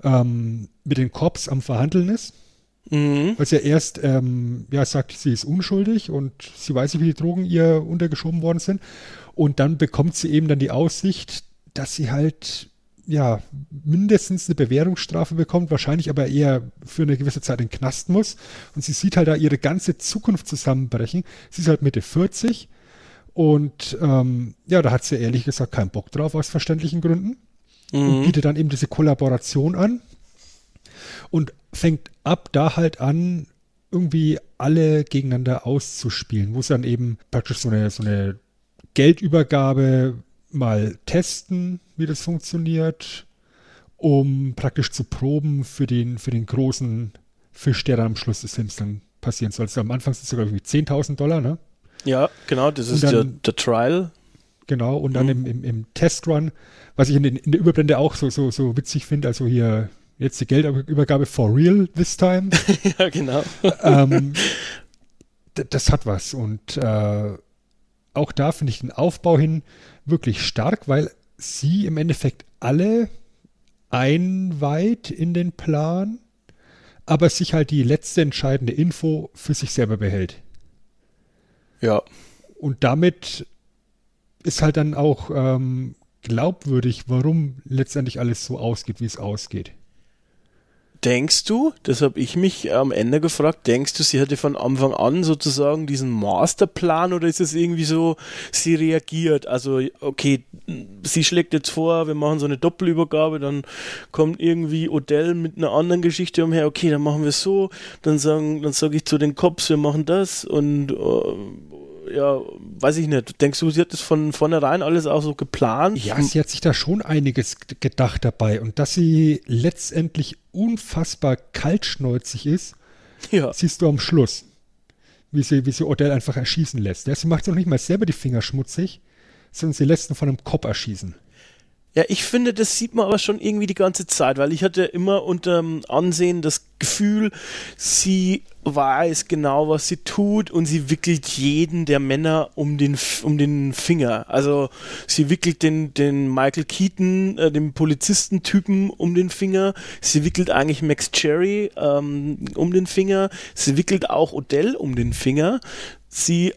ähm, mit den Cops am Verhandeln ist. Mhm. Weil sie ja erst ähm, ja, sagt, sie ist unschuldig und sie weiß nicht, wie die Drogen ihr untergeschoben worden sind. Und dann bekommt sie eben dann die Aussicht, dass sie halt ja mindestens eine Bewährungsstrafe bekommt, wahrscheinlich aber eher für eine gewisse Zeit in den Knast muss. Und sie sieht halt da ihre ganze Zukunft zusammenbrechen. Sie ist halt Mitte 40 und ähm, ja, da hat sie ehrlich gesagt keinen Bock drauf, aus verständlichen Gründen und Mhm. bietet dann eben diese Kollaboration an und fängt ab da halt an, irgendwie alle gegeneinander auszuspielen, wo sie dann eben praktisch so eine, so eine Geldübergabe mal testen, wie das funktioniert, um praktisch zu proben für den, für den großen Fisch, der dann am Schluss des Films dann passieren soll. Also am Anfang sind es sogar irgendwie 10.000 Dollar, ne? Ja, genau, das ist der, Trial. Genau, und dann im, im, im Testrun, was ich in, den, in der Überblende auch so, so, so witzig finde, also hier jetzt die Geldübergabe for real this time. ja, genau. ähm, das hat was. Und äh, auch da finde ich den Aufbau hin wirklich stark, weil sie im Endeffekt alle einweiht in den Plan, aber sich halt die letzte entscheidende Info für sich selber behält. Ja. Und damit ist halt dann auch ähm, glaubwürdig, warum letztendlich alles so ausgeht, wie es ausgeht. Denkst du, das habe ich mich am Ende gefragt, denkst du, sie hatte von Anfang an sozusagen diesen Masterplan oder ist es irgendwie so, sie reagiert? Also, okay, sie schlägt jetzt vor, wir machen so eine Doppelübergabe, dann kommt irgendwie Odell mit einer anderen Geschichte umher, okay, dann machen wir so, dann sagen, dann sage ich zu den Cops, wir machen das und äh, ja, weiß ich nicht. Denkst du, sie hat das von vornherein alles auch so geplant? Ja, sie hat sich da schon einiges gedacht dabei. Und dass sie letztendlich unfassbar kaltschnäuzig ist, ja. siehst du am Schluss. Wie sie, wie sie Odell einfach erschießen lässt. Ja, sie macht noch nicht mal selber die Finger schmutzig, sondern sie lässt ihn von einem Kopf erschießen. Ja, ich finde, das sieht man aber schon irgendwie die ganze Zeit, weil ich hatte immer unter Ansehen das Gefühl, sie weiß genau, was sie tut und sie wickelt jeden der Männer um den, um den Finger. Also sie wickelt den, den Michael Keaton, äh, den Polizistentypen um den Finger. Sie wickelt eigentlich Max Cherry ähm, um den Finger. Sie wickelt auch Odell um den Finger. Sie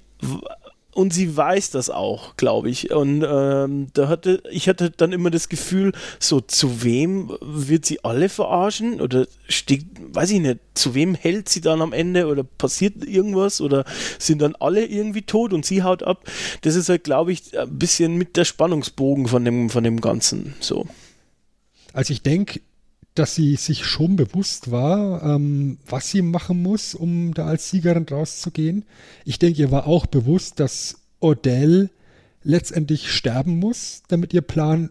und sie weiß das auch, glaube ich. Und ähm, da hatte ich hatte dann immer das Gefühl, so zu wem wird sie alle verarschen oder steht, weiß ich nicht, zu wem hält sie dann am Ende oder passiert irgendwas oder sind dann alle irgendwie tot und sie haut ab. Das ist halt, glaube ich, ein bisschen mit der Spannungsbogen von dem von dem Ganzen. So. Also ich denke, dass sie sich schon bewusst war, ähm, was sie machen muss, um da als Siegerin rauszugehen. Ich denke, ihr war auch bewusst, dass Odell letztendlich sterben muss, damit ihr Plan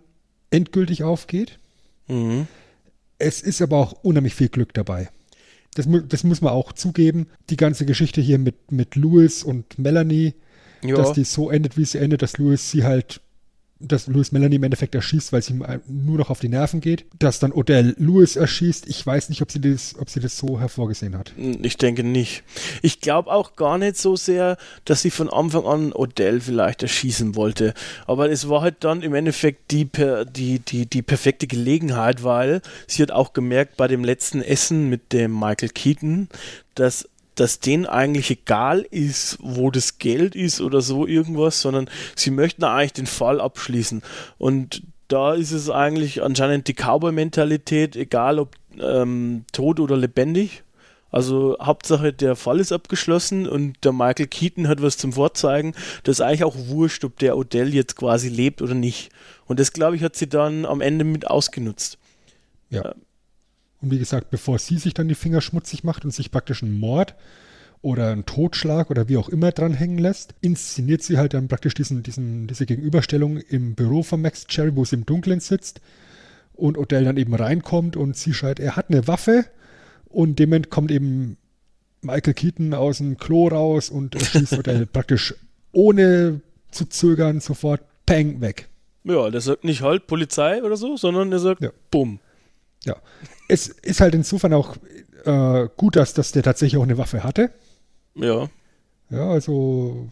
endgültig aufgeht. Mhm. Es ist aber auch unheimlich viel Glück dabei. Das, das, muss man auch zugeben. Die ganze Geschichte hier mit, mit Louis und Melanie, ja. dass die so endet, wie sie endet, dass Louis sie halt dass Louis Melanie im Endeffekt erschießt, weil es ihm nur noch auf die Nerven geht. Dass dann Odell Louis erschießt. Ich weiß nicht, ob sie das, ob sie das so hervorgesehen hat. Ich denke nicht. Ich glaube auch gar nicht so sehr, dass sie von Anfang an Odell vielleicht erschießen wollte. Aber es war halt dann im Endeffekt die, die, die, die perfekte Gelegenheit, weil sie hat auch gemerkt bei dem letzten Essen mit dem Michael Keaton, dass dass denen eigentlich egal ist, wo das Geld ist oder so irgendwas, sondern sie möchten eigentlich den Fall abschließen. Und da ist es eigentlich anscheinend die Cowboy-Mentalität, egal ob ähm, tot oder lebendig. Also Hauptsache der Fall ist abgeschlossen und der Michael Keaton hat was zum Vorzeigen. Das ist eigentlich auch wurscht, ob der Odell jetzt quasi lebt oder nicht. Und das, glaube ich, hat sie dann am Ende mit ausgenutzt. Ja. Und wie gesagt, bevor sie sich dann die Finger schmutzig macht und sich praktisch einen Mord oder einen Totschlag oder wie auch immer dranhängen lässt, inszeniert sie halt dann praktisch diesen, diesen, diese Gegenüberstellung im Büro von Max Cherry, wo sie im Dunkeln sitzt und Odell dann eben reinkommt und sie schreit, er hat eine Waffe und dem kommt eben Michael Keaton aus dem Klo raus und schießt Odell praktisch ohne zu zögern sofort Peng weg. Ja, der sagt nicht halt Polizei oder so, sondern der sagt ja. Bumm. Ja. Es ist halt insofern auch äh, gut, dass, dass der tatsächlich auch eine Waffe hatte. Ja. Ja, also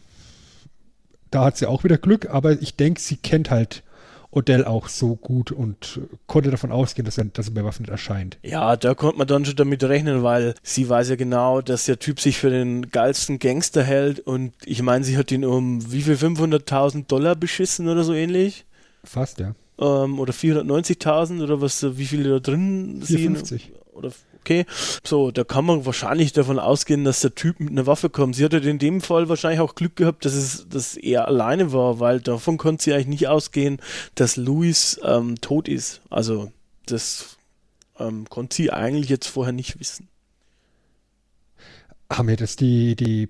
da hat sie auch wieder Glück, aber ich denke, sie kennt halt Odell auch so gut und konnte davon ausgehen, dass er, dass er bewaffnet erscheint. Ja, da konnte man dann schon damit rechnen, weil sie weiß ja genau, dass der Typ sich für den geilsten Gangster hält und ich meine, sie hat ihn um wie viel 500.000 Dollar beschissen oder so ähnlich. Fast, ja. Ähm, oder 490.000 oder was, wie viele da drin 450. sind. Oder okay. So, da kann man wahrscheinlich davon ausgehen, dass der Typ mit einer Waffe kommt. Sie hatte in dem Fall wahrscheinlich auch Glück gehabt, dass es dass er alleine war, weil davon konnte sie eigentlich nicht ausgehen, dass Louis ähm, tot ist. Also das ähm, konnte sie eigentlich jetzt vorher nicht wissen. Haben wir das die, die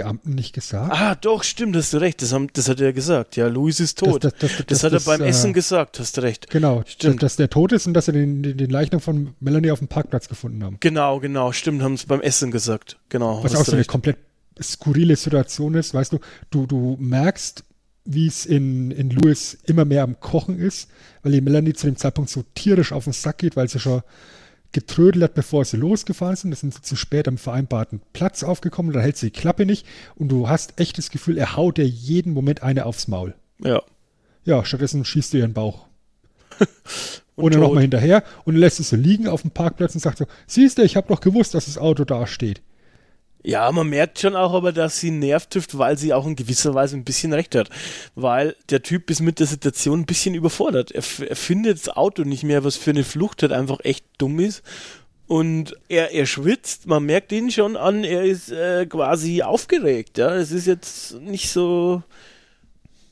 Beamten nicht gesagt? Ah, doch, stimmt, hast du recht. Das, haben, das hat er gesagt. Ja, Louis ist tot. Das, das, das, hat er beim äh, Essen gesagt, hast du recht. Genau, stimmt. Dass der tot ist und dass sie den, den, den Leichnam von Melanie auf dem Parkplatz gefunden haben. Genau, genau, stimmt, haben es beim Essen gesagt. Genau. Was auch so eine komplett skurrile Situation ist, weißt du, du, du merkst wie es in, in Louis immer mehr am Kochen ist, weil die Melanie zu dem Zeitpunkt so tierisch auf den Sack geht, weil sie schon getrödelt hat, bevor sie losgefahren sind. Das sind sie zu spät am vereinbarten Platz aufgekommen, da hält sie die Klappe nicht und du hast echt das Gefühl, er haut dir jeden Moment eine aufs Maul. Ja. Ja, stattdessen schießt du ihren Bauch. und, und dann nochmal hinterher und lässt es so liegen auf dem Parkplatz und sagt so, siehst du, ich habe doch gewusst, dass das Auto da steht. Ja, man merkt schon auch aber, dass sie nervt trifft, weil sie auch in gewisser Weise ein bisschen recht hat. Weil der Typ ist mit der Situation ein bisschen überfordert. Er, er findet das Auto nicht mehr, was für eine Flucht halt einfach echt dumm ist. Und er, er schwitzt, man merkt ihn schon an, er ist äh, quasi aufgeregt. Ja, es ist jetzt nicht so.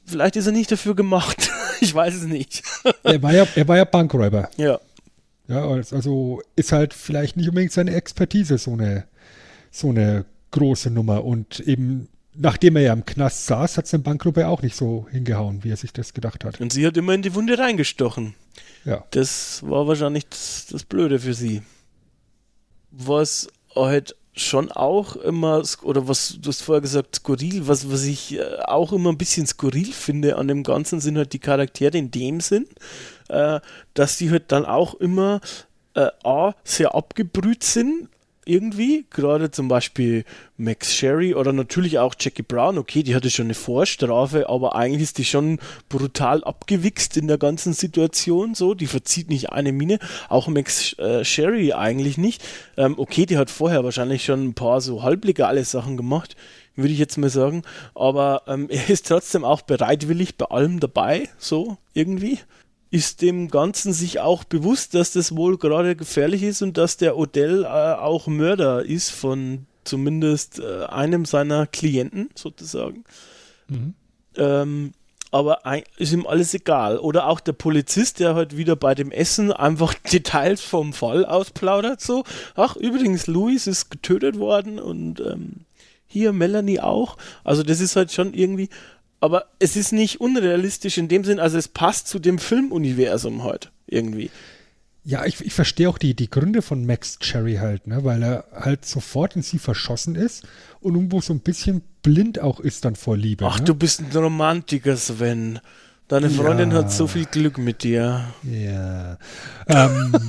Vielleicht ist er nicht dafür gemacht. ich weiß es nicht. er war ja, er war ja Bankräuber. Ja. Ja, also ist halt vielleicht nicht unbedingt seine Expertise so eine so eine große Nummer. Und eben, nachdem er ja im Knast saß, hat seine Bankgruppe auch nicht so hingehauen, wie er sich das gedacht hat. Und sie hat immer in die Wunde reingestochen. Ja. Das war wahrscheinlich das, das Blöde für sie. Was halt schon auch immer, oder was du hast vorher gesagt, skurril, was, was ich äh, auch immer ein bisschen skurril finde an dem Ganzen, sind halt die Charaktere in dem Sinn, äh, dass die halt dann auch immer äh, A, sehr abgebrüht sind, irgendwie, gerade zum Beispiel Max Sherry oder natürlich auch Jackie Brown, okay, die hatte schon eine Vorstrafe, aber eigentlich ist die schon brutal abgewichst in der ganzen Situation, so, die verzieht nicht eine Mine, auch Max äh, Sherry eigentlich nicht, ähm, okay, die hat vorher wahrscheinlich schon ein paar so halblegale Sachen gemacht, würde ich jetzt mal sagen, aber ähm, er ist trotzdem auch bereitwillig bei allem dabei, so, irgendwie ist dem Ganzen sich auch bewusst, dass das wohl gerade gefährlich ist und dass der Odell äh, auch Mörder ist von zumindest äh, einem seiner Klienten sozusagen. Mhm. Ähm, aber ein, ist ihm alles egal. Oder auch der Polizist, der halt wieder bei dem Essen einfach Details vom Fall ausplaudert, so, ach, übrigens, Louis ist getötet worden und ähm, hier Melanie auch. Also das ist halt schon irgendwie, aber es ist nicht unrealistisch in dem Sinn, also es passt zu dem Filmuniversum heute irgendwie. Ja, ich, ich verstehe auch die, die Gründe von Max Cherry halt, ne, weil er halt sofort in sie verschossen ist und irgendwo so ein bisschen blind auch ist dann vor Liebe. Ach, ne? du bist ein Romantiker, Sven. Deine Freundin ja. hat so viel Glück mit dir. Ja. Ähm.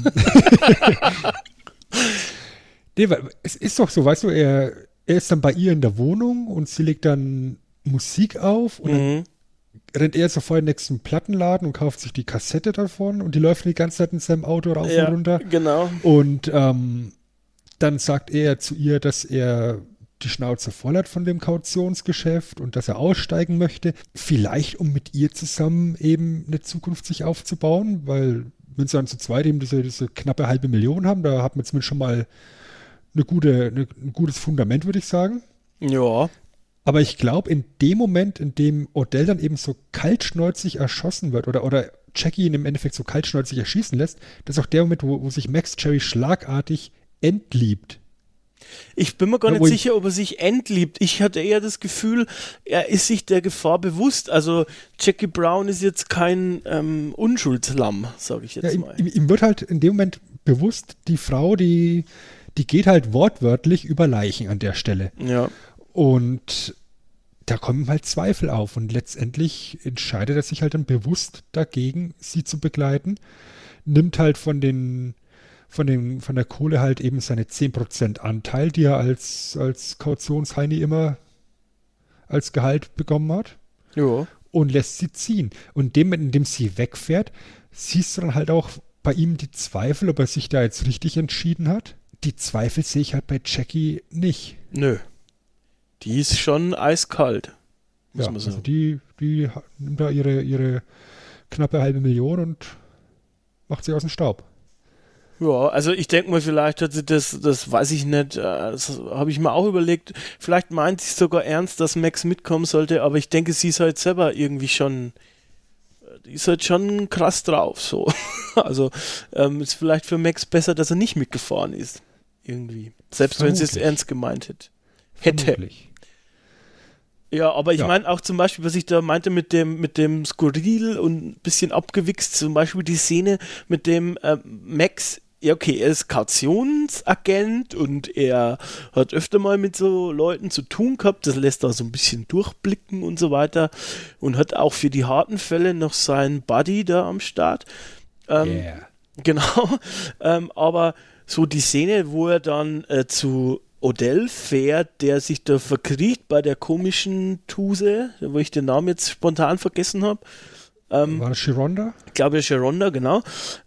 nee, es ist doch so, weißt du, er, er ist dann bei ihr in der Wohnung und sie legt dann Musik auf und mhm. dann rennt er sofort in den nächsten Plattenladen und kauft sich die Kassette davon und die läuft die ganze Zeit in seinem Auto rauf ja, und runter. Genau. Und ähm, dann sagt er zu ihr, dass er die Schnauze voll hat von dem Kautionsgeschäft und dass er aussteigen möchte. Vielleicht, um mit ihr zusammen eben eine Zukunft sich aufzubauen, weil wenn sie dann zu zweit eben diese, diese knappe halbe Million haben, da hat man zumindest schon mal eine gute, eine, ein gutes Fundament, würde ich sagen. Ja. Aber ich glaube, in dem Moment, in dem Odell dann eben so kaltschnäuzig erschossen wird oder, oder Jackie ihn im Endeffekt so kaltschnäuzig erschießen lässt, das ist auch der Moment, wo, wo sich Max Cherry schlagartig entliebt. Ich bin mir gar ja, nicht sicher, ob er sich entliebt. Ich hatte eher das Gefühl, er ist sich der Gefahr bewusst. Also Jackie Brown ist jetzt kein ähm, Unschuldslamm, sage ich jetzt ja, mal. Ihm, ihm, wird halt in dem Moment bewusst, die Frau, die, die geht halt wortwörtlich über Leichen an der Stelle. Ja. Und da kommen halt Zweifel auf und letztendlich entscheidet er sich halt dann bewusst dagegen, sie zu begleiten, nimmt halt von den von, den, von der Kohle halt eben seine 10% Anteil, die er als, als Kautionsheini immer als Gehalt bekommen hat. Ja. Und lässt sie ziehen. Und dem, in dem sie wegfährt, siehst du dann halt auch bei ihm die Zweifel, ob er sich da jetzt richtig entschieden hat. Die Zweifel sehe ich halt bei Jackie nicht. Nö. Die ist schon eiskalt. Muss ja, man sagen. Also die, die nimmt da ihre, ihre knappe halbe Million und macht sie aus dem Staub. Ja, also ich denke mal, vielleicht hat sie das, das weiß ich nicht, äh, das habe ich mir auch überlegt. Vielleicht meint sie sogar ernst, dass Max mitkommen sollte, aber ich denke, sie ist halt selber irgendwie schon, die ist halt schon krass drauf, so. Also ähm, ist vielleicht für Max besser, dass er nicht mitgefahren ist. Irgendwie. Selbst Vermutlich. wenn sie es ernst gemeint hätte. Hätte. Ja, aber ich ja. meine auch zum Beispiel, was ich da meinte mit dem, mit dem Skurril und ein bisschen abgewichst, zum Beispiel die Szene mit dem äh, Max ja, okay, er ist Kautionsagent und er hat öfter mal mit so Leuten zu tun gehabt. Das lässt er so ein bisschen durchblicken und so weiter. Und hat auch für die harten Fälle noch seinen Buddy da am Start. Ähm, yeah. Genau. Ähm, aber so die Szene, wo er dann äh, zu Odell fährt, der sich da verkriegt bei der komischen Tuse, wo ich den Namen jetzt spontan vergessen habe. Ähm, War das Chironda? Ich glaube, Chironda, genau.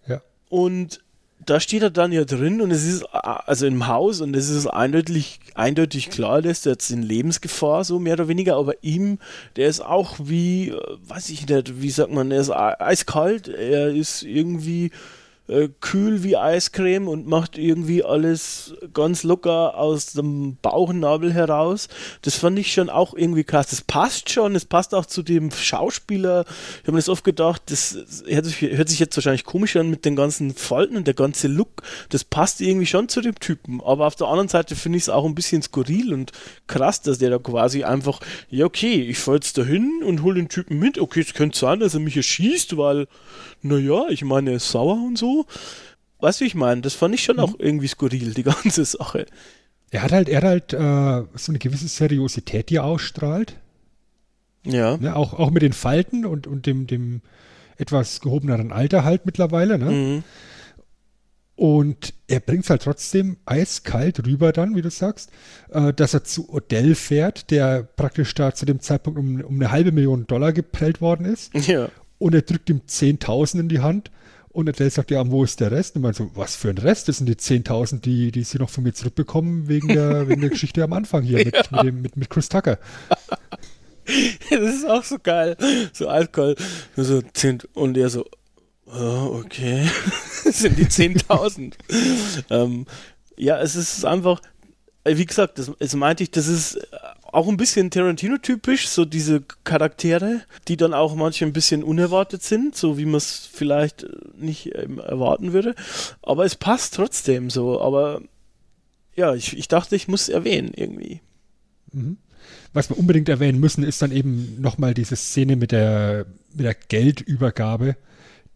Ja. Und da steht er dann ja drin und es ist also im Haus und es ist eindeutig, eindeutig klar, dass er jetzt in Lebensgefahr, so mehr oder weniger, aber ihm, der ist auch wie, äh, weiß ich nicht, wie sagt man, er ist eiskalt, er ist irgendwie äh, kühl wie Eiscreme und macht irgendwie alles ganz locker aus dem Bauchnabel heraus. Das fand ich schon auch irgendwie krass. Das passt schon, es passt auch zu dem Schauspieler. Ich habe mir das oft gedacht, das hört sich, hört sich jetzt wahrscheinlich komisch an mit den ganzen Falten und der ganze Look. Das passt irgendwie schon zu dem Typen. Aber auf der anderen Seite finde ich es auch ein bisschen skurril und krass, dass der da quasi einfach, ja okay, ich fahre jetzt dahin und hole den Typen mit. Okay, es könnte sein, dass er mich erschießt, weil naja, ich meine, er ist sauer und so. Weißt du, ich meine, das fand ich schon mhm. auch irgendwie skurril, die ganze Sache. Er hat halt, er hat halt äh, so eine gewisse Seriosität, die er ausstrahlt. Ja. Ne, auch, auch mit den Falten und, und dem, dem etwas gehobeneren Alter halt mittlerweile, ne? Mhm. Und er bringt es halt trotzdem eiskalt rüber dann, wie du sagst, äh, dass er zu Odell fährt, der praktisch da zu dem Zeitpunkt um, um eine halbe Million Dollar geprellt worden ist. Ja und er drückt ihm 10.000 in die Hand und Adele sagt, ja, wo ist der Rest? Und man so, was für ein Rest? Das sind die 10.000, die, die sie noch von mir zurückbekommen wegen der, wegen der Geschichte am Anfang hier mit, ja. mit, dem, mit, mit Chris Tucker. das ist auch so geil. So Alkohol. So 10, und er so, oh, okay. das sind die 10.000. ähm, ja, es ist einfach, wie gesagt, das, das meinte ich, das ist auch ein bisschen Tarantino-typisch, so diese Charaktere, die dann auch manchmal ein bisschen unerwartet sind, so wie man es vielleicht nicht ähm, erwarten würde. Aber es passt trotzdem so. Aber ja, ich, ich dachte, ich muss erwähnen irgendwie. Mhm. Was wir unbedingt erwähnen müssen, ist dann eben nochmal diese Szene mit der, mit der Geldübergabe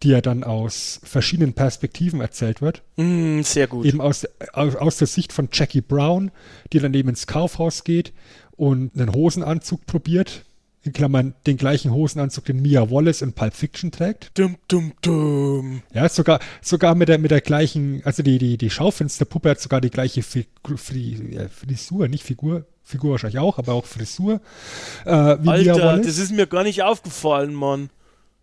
die ja dann aus verschiedenen Perspektiven erzählt wird. Mm, sehr gut. Eben aus, aus, aus, der Sicht von Jackie Brown, die dann eben ins Kaufhaus geht und einen Hosenanzug probiert. In Klammern den gleichen Hosenanzug, den Mia Wallace in Pulp Fiction trägt. Dum, dum, dum. Ja, sogar, sogar mit der, mit der gleichen, also die, die, die Schaufensterpuppe hat sogar die gleiche Figur, Frisur, nicht Figur, Figur wahrscheinlich auch, aber auch Frisur. Äh, Alter, das ist mir gar nicht aufgefallen, Mann.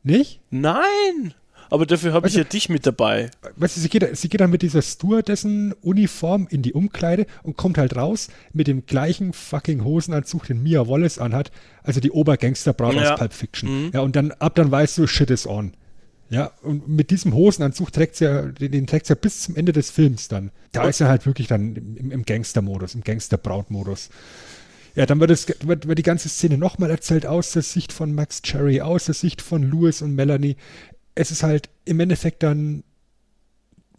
Nicht? Nein! Aber dafür habe ich ja dich mit dabei. Weißt du, sie geht, sie geht dann mit dieser Stewardessen-Uniform in die Umkleide und kommt halt raus mit dem gleichen fucking Hosenanzug, den Mia Wallace anhat, also die Obergangsterbraut ja. aus Pulp Fiction. Mhm. Ja, und dann, ab dann weißt du, shit is on. Ja, und mit diesem Hosenanzug trägt sie ja, den, den trägt sie ja bis zum Ende des Films dann. Da ist er halt wirklich dann im, im Gangster-Modus, im Gangster-Braut-Modus. Ja, dann wird, es, wird, wird die ganze Szene nochmal erzählt aus der Sicht von Max Cherry, aus der Sicht von Louis und Melanie es ist halt im Endeffekt dann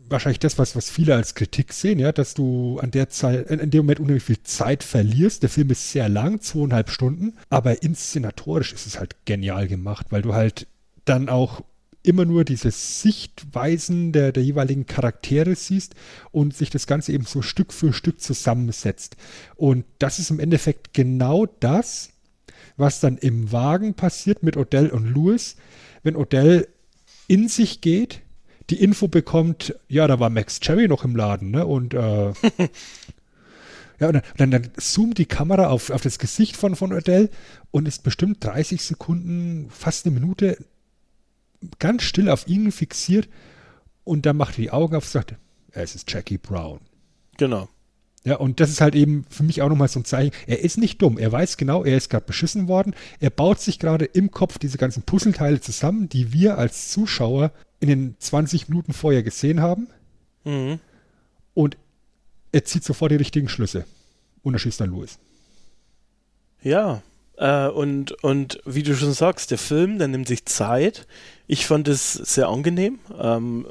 wahrscheinlich das, was, was viele als Kritik sehen, ja, dass du an der Zeit, in dem Moment unheimlich viel Zeit verlierst. Der Film ist sehr lang, zweieinhalb Stunden, aber inszenatorisch ist es halt genial gemacht, weil du halt dann auch immer nur diese Sichtweisen der, der jeweiligen Charaktere siehst und sich das Ganze eben so Stück für Stück zusammensetzt. Und das ist im Endeffekt genau das, was dann im Wagen passiert mit Odell und Lewis, wenn Odell in sich geht, die Info bekommt, ja, da war Max Cherry noch im Laden, ne? Und äh, ja, und dann, dann, zoomt die Kamera auf, auf das Gesicht von, von Adele und ist bestimmt 30 Sekunden, fast eine Minute ganz still auf ihn fixiert und dann macht er die Augen auf und sagt, es ist Jackie Brown. Genau. Ja, und das ist halt eben für mich auch nochmal so ein Zeichen. Er ist nicht dumm. Er weiß genau, er ist gerade beschissen worden. Er baut sich gerade im Kopf diese ganzen Puzzleteile zusammen, die wir als Zuschauer in den 20 Minuten vorher gesehen haben. Mhm. Und er zieht sofort die richtigen Schlüsse. Und er schießt dann Louis. Ja, äh, und, und wie du schon sagst, der Film, der nimmt sich Zeit. Ich fand es sehr angenehm. Ähm,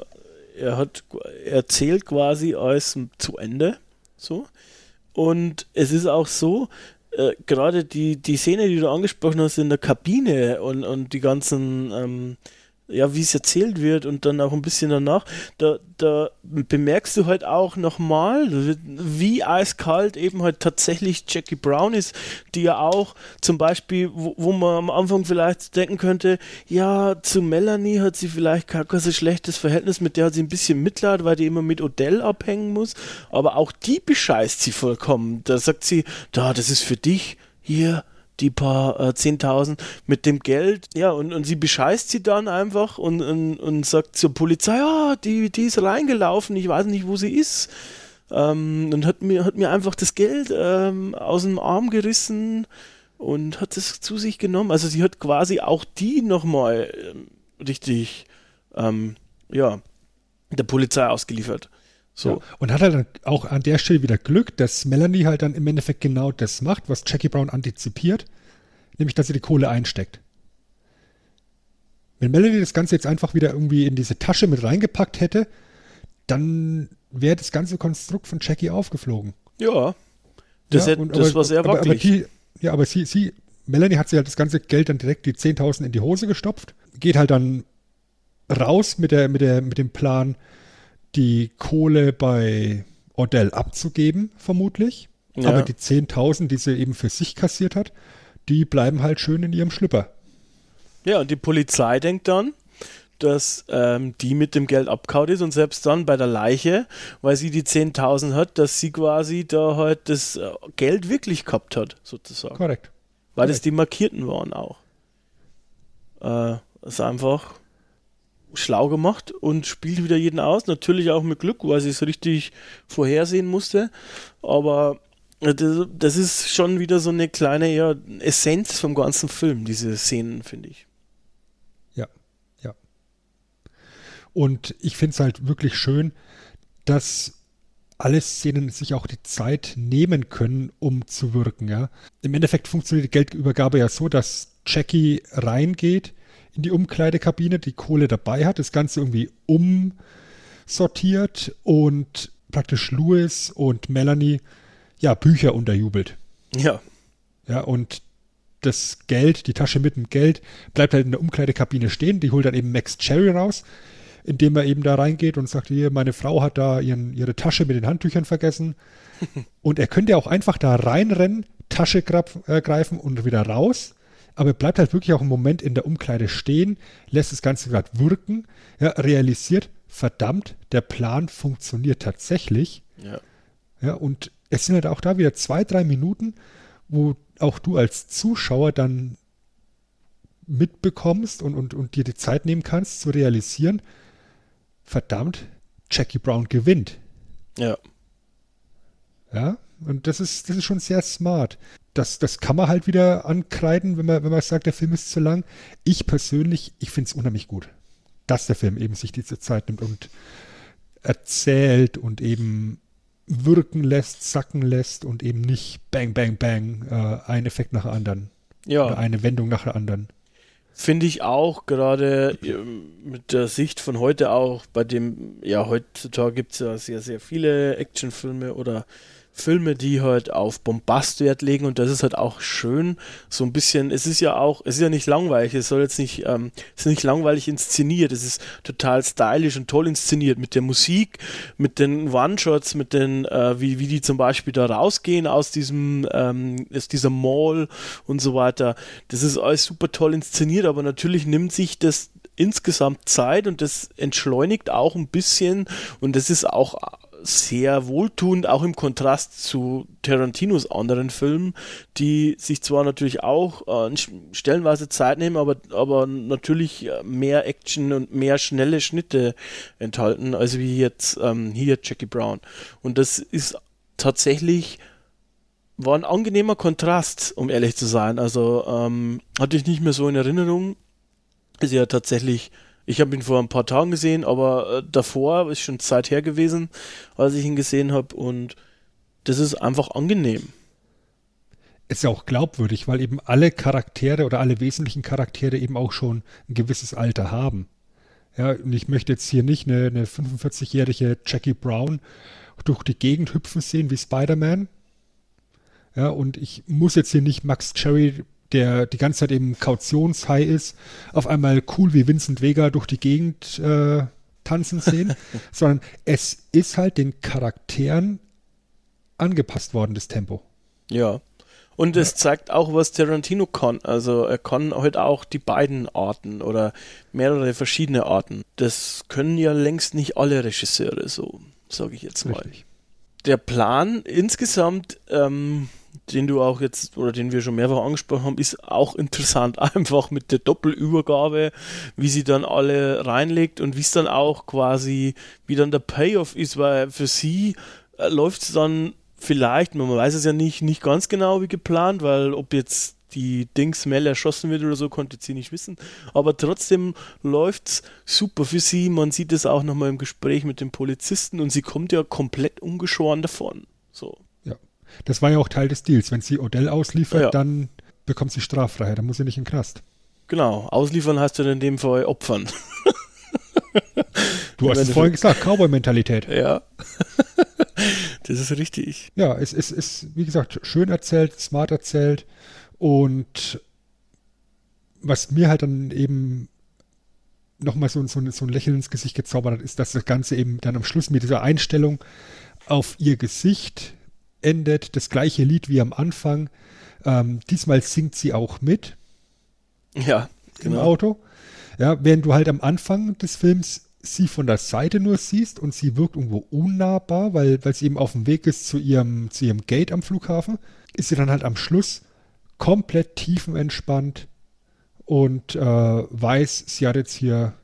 er hat er erzählt quasi alles zu Ende so. Und es ist auch so, äh, gerade die, die Szene, die du angesprochen hast in der Kabine und, und die ganzen ähm, ja, wie es erzählt wird und dann auch ein bisschen danach, da, da bemerkst du halt auch nochmal, wie eiskalt eben halt tatsächlich Jackie Brown ist, die ja auch zum Beispiel, wo, wo man am Anfang vielleicht denken könnte, ja, zu Melanie hat sie vielleicht kein so schlechtes Verhältnis, mit der hat sie ein bisschen Mitleid, weil die immer mit Odell abhängen muss, aber auch die bescheißt sie vollkommen. Da sagt sie, da, das ist für dich, hier, die paar äh, 10.000 mit dem Geld. Ja, und, und sie bescheißt sie dann einfach und, und, und sagt zur Polizei, ja, die, die ist reingelaufen, ich weiß nicht, wo sie ist. Ähm, und hat mir, hat mir einfach das Geld ähm, aus dem Arm gerissen und hat es zu sich genommen. Also sie hat quasi auch die nochmal ähm, richtig, ähm, ja, der Polizei ausgeliefert. So. Ja, und hat halt auch an der Stelle wieder Glück, dass Melanie halt dann im Endeffekt genau das macht, was Jackie Brown antizipiert, nämlich dass sie die Kohle einsteckt. Wenn Melanie das Ganze jetzt einfach wieder irgendwie in diese Tasche mit reingepackt hätte, dann wäre das ganze Konstrukt von Jackie aufgeflogen. Ja. Das, ja, hätte, das aber, war sehr aber, aber die, Ja, aber sie, sie, Melanie hat sich halt das ganze Geld dann direkt die 10.000 in die Hose gestopft, geht halt dann raus mit, der, mit, der, mit dem Plan, die Kohle bei Odell abzugeben, vermutlich. Ja. Aber die 10.000, die sie eben für sich kassiert hat, die bleiben halt schön in ihrem Schlüpper. Ja, und die Polizei denkt dann, dass ähm, die mit dem Geld abkaut ist und selbst dann bei der Leiche, weil sie die 10.000 hat, dass sie quasi da halt das äh, Geld wirklich gehabt hat, sozusagen. Korrekt. Weil Korrekt. das die Markierten waren auch. Äh, ist einfach schlau gemacht und spielt wieder jeden aus. Natürlich auch mit Glück, weil sie es richtig vorhersehen musste. Aber das, das, ist schon wieder so eine kleine ja, Essenz vom ganzen Film, diese Szenen, finde ich. Ja, ja. Und ich finde es halt wirklich schön, dass alle Szenen sich auch die Zeit nehmen können, um zu wirken. Ja. Im Endeffekt funktioniert die Geldübergabe ja so, dass Jackie reingeht, in die Umkleidekabine, die Kohle dabei hat, das Ganze irgendwie umsortiert und praktisch Louis und Melanie ja Bücher unterjubelt. Ja. Ja, und das Geld, die Tasche mit dem Geld, bleibt halt in der Umkleidekabine stehen. Die holt dann eben Max Cherry raus, indem er eben da reingeht und sagt, hier, meine Frau hat da ihren, ihre Tasche mit den Handtüchern vergessen. und er könnte auch einfach da reinrennen, Tasche äh, greifen und wieder raus aber bleibt halt wirklich auch einen Moment in der Umkleide stehen, lässt das Ganze gerade wirken, ja, realisiert, verdammt, der Plan funktioniert tatsächlich. Ja. Ja, und es sind halt auch da wieder zwei, drei Minuten, wo auch du als Zuschauer dann mitbekommst und, und, und dir die Zeit nehmen kannst zu realisieren, verdammt, Jackie Brown gewinnt. Ja. Ja, und das ist, das ist schon sehr smart das, das kann man halt wieder ankreiden, wenn man, wenn man sagt, der Film ist zu lang. Ich persönlich, ich finde es unheimlich gut, dass der Film eben sich diese Zeit nimmt und erzählt und eben wirken lässt, sacken lässt und eben nicht bang, bang, bang, äh, ein Effekt nach dem anderen. Ja. Oder eine Wendung nach der anderen. Finde ich auch, gerade mit der Sicht von heute auch, bei dem, ja, heutzutage gibt es ja sehr, sehr viele Actionfilme oder Filme, die halt auf Bombast Wert legen und das ist halt auch schön, so ein bisschen, es ist ja auch, es ist ja nicht langweilig, es soll jetzt nicht, ähm, es ist nicht langweilig inszeniert, es ist total stylisch und toll inszeniert mit der Musik, mit den One-Shots, mit den, äh, wie, wie die zum Beispiel da rausgehen aus diesem, ähm, aus dieser Mall und so weiter. Das ist alles super toll inszeniert, aber natürlich nimmt sich das insgesamt Zeit und das entschleunigt auch ein bisschen und das ist auch sehr wohltuend, auch im Kontrast zu Tarantinos anderen Filmen, die sich zwar natürlich auch äh, stellenweise Zeit nehmen, aber, aber natürlich mehr Action und mehr schnelle Schnitte enthalten, als wie jetzt ähm, hier Jackie Brown. Und das ist tatsächlich war ein angenehmer Kontrast, um ehrlich zu sein. Also ähm, hatte ich nicht mehr so in Erinnerung. Ist ja tatsächlich ich habe ihn vor ein paar Tagen gesehen, aber äh, davor ist schon Zeit her gewesen, als ich ihn gesehen habe und das ist einfach angenehm. Ist ja auch glaubwürdig, weil eben alle Charaktere oder alle wesentlichen Charaktere eben auch schon ein gewisses Alter haben. Ja, und ich möchte jetzt hier nicht eine, eine 45-jährige Jackie Brown durch die Gegend hüpfen sehen wie Spider-Man. Ja, und ich muss jetzt hier nicht Max Cherry der die ganze Zeit eben Kautionshigh ist, auf einmal cool wie Vincent Vega durch die Gegend äh, tanzen sehen, sondern es ist halt den Charakteren angepasst worden, das Tempo. Ja. Und es zeigt auch, was Tarantino kann. Also er kann halt auch die beiden Arten oder mehrere verschiedene Arten. Das können ja längst nicht alle Regisseure, so sage ich jetzt mal. Richtig. Der Plan insgesamt, ähm, den du auch jetzt oder den wir schon mehrfach angesprochen haben, ist auch interessant, einfach mit der Doppelübergabe, wie sie dann alle reinlegt und wie es dann auch quasi, wie dann der Payoff ist, weil für sie äh, läuft es dann vielleicht, man weiß es ja nicht, nicht ganz genau wie geplant, weil ob jetzt die Dings Mel erschossen wird oder so, konnte sie nicht wissen. Aber trotzdem läuft's super für sie. Man sieht es auch nochmal im Gespräch mit dem Polizisten und sie kommt ja komplett ungeschoren davon. So. Das war ja auch Teil des Deals. Wenn sie Odell ausliefert, Ja. dann bekommt sie Straffreiheit. Dann muss sie nicht in den Knast. Genau. Ausliefern heißt ja in dem Fall opfern. Du hast es vorhin gesagt, Cowboy-Mentalität. Ja. das ist richtig. Ja, es ist, ist, wie gesagt, schön erzählt, smart erzählt. Und was mir halt dann eben nochmal so, so, ein- so ein Lächeln ins Gesicht gezaubert hat, ist, dass das Ganze eben dann am Schluss mit dieser Einstellung auf ihr Gesicht endet. Das gleiche Lied wie am Anfang. Ähm, diesmal singt sie auch mit Ja, im genau. Auto. Ja, während du halt am Anfang des Films sie von der Seite nur siehst und sie wirkt irgendwo unnahbar, weil, weil sie eben auf dem Weg ist zu ihrem, zu ihrem Gate am Flughafen, ist sie dann halt am Schluss komplett tiefenentspannt und äh, weiß, sie hat jetzt hier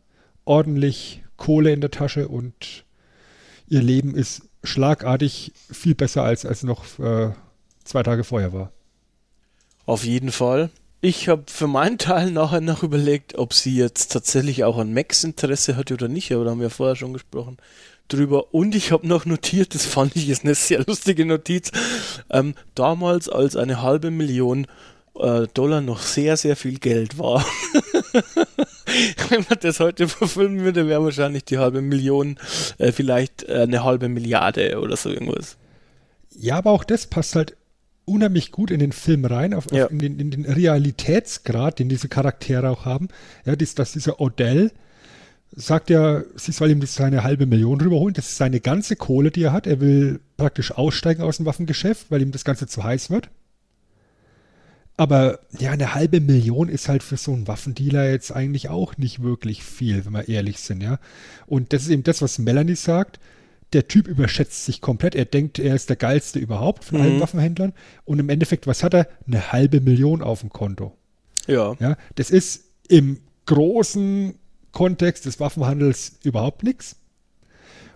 ordentlich Kohle in der Tasche und ihr Leben ist schlagartig viel besser als, als noch äh, zwei Tage vorher war. Auf jeden Fall. Ich habe für meinen Teil nachher noch überlegt, ob sie jetzt tatsächlich auch an Max Interesse hatte oder nicht, aber da haben wir vorher schon gesprochen drüber. Und ich habe noch notiert, das fand ich ist eine sehr lustige Notiz, ähm, damals als eine halbe Million äh, Dollar noch sehr, sehr viel Geld war. Wenn man das heute verfilmen würde, wäre wahrscheinlich die halbe Million äh, vielleicht äh, eine halbe Milliarde oder so irgendwas. Ja, aber auch das passt halt unheimlich gut in den Film rein, auf, Ja. auf in, den, in den Realitätsgrad, den diese Charaktere auch haben. Ja, dies, dass dieser Odell sagt ja, sie soll ihm seine halbe Million rüberholen. Das ist seine ganze Kohle, die er hat. Er will praktisch aussteigen aus dem Waffengeschäft, weil ihm das Ganze zu heiß wird. Aber ja, eine halbe Million ist halt für so einen Waffendealer jetzt eigentlich auch nicht wirklich viel, wenn wir ehrlich sind, ja. Und das ist eben das, was Melanie sagt. Der Typ überschätzt sich komplett. Er denkt, er ist der geilste überhaupt von allen Mhm. Waffenhändlern. Und im Endeffekt, was hat er? Eine halbe Million auf dem Konto. Ja. Ja, das ist im großen Kontext des Waffenhandels überhaupt nichts.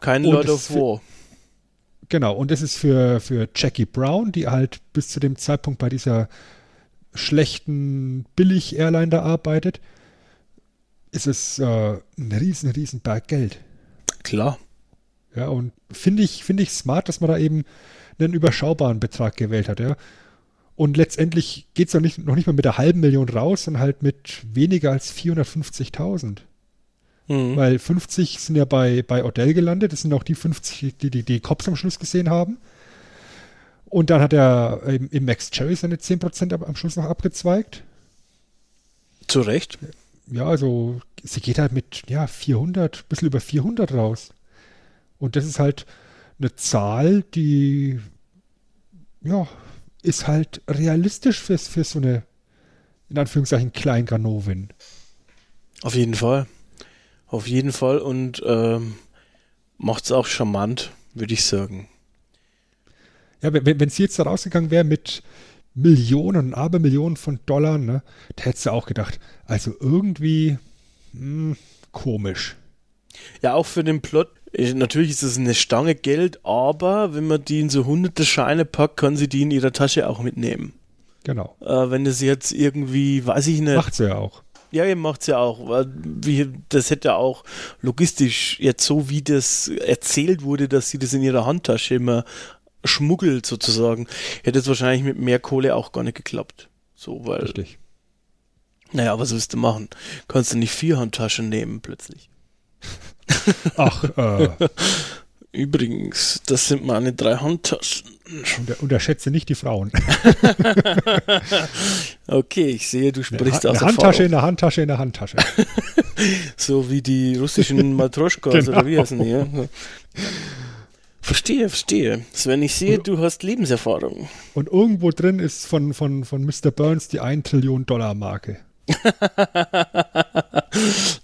Kein Und Lord of War. Genau, und das ist für, für Jackie Brown, die halt bis zu dem Zeitpunkt bei dieser schlechten Billig-Airline da arbeitet, ist es äh, ein riesen, riesen Berg Geld. Klar. Ja, und finde ich, finde ich smart, dass man da eben einen überschaubaren Betrag gewählt hat, ja. Und letztendlich geht es noch nicht, noch nicht mal mit der halben Million raus, sondern halt mit weniger als 450.000. Mhm. Weil 50 sind ja bei, bei Odell gelandet. Das sind auch die 50, die die, die Cops am Schluss gesehen haben. Und dann hat er im, im Max Cherry seine 10% ab, am Schluss noch abgezweigt. Zu Recht. Ja, also sie geht halt mit ja, 400, bisschen über 400 raus. Und das ist halt eine Zahl, die ja, ist halt realistisch für, für so eine, in Anführungszeichen, Kleinganovin. Auf jeden Fall. Auf jeden Fall und ähm, macht es auch charmant, würde ich sagen. Ja, wenn, wenn sie jetzt da rausgegangen wäre mit Millionen und Abermillionen von Dollar, ne, da hättest du auch gedacht, also irgendwie hm, komisch. Ja, auch für den Plot. äh, Natürlich ist es eine Stange Geld, aber wenn man die in so hunderte Scheine packt, kann sie die in ihrer Tasche auch mitnehmen. Genau. Äh, wenn das jetzt irgendwie, weiß ich nicht. Macht sie ja auch. Ja, ihr macht's ja auch. weil Wie, das hätte ja auch logistisch jetzt so, wie das erzählt wurde, dass sie das in ihrer Handtasche immer schmuggelt sozusagen, hätte es wahrscheinlich mit mehr Kohle auch gar nicht geklappt. So, weil, Richtig. naja, was willst du machen? Kannst du nicht vier Handtaschen nehmen plötzlich. Ach, äh, Übrigens, das sind meine drei Handtaschen. unter, unterschätze nicht die Frauen. Okay, ich sehe, du sprichst eine, aus eine Handtasche in der Handtasche in der Handtasche. so wie die russischen Matroschkas genau. oder wie heißen die? Ja? Verstehe, verstehe. Sven, ich sehe, du hast Lebenserfahrung. Und irgendwo drin ist von, von, von Mr. Burns die 1 Trillion Dollar Marke.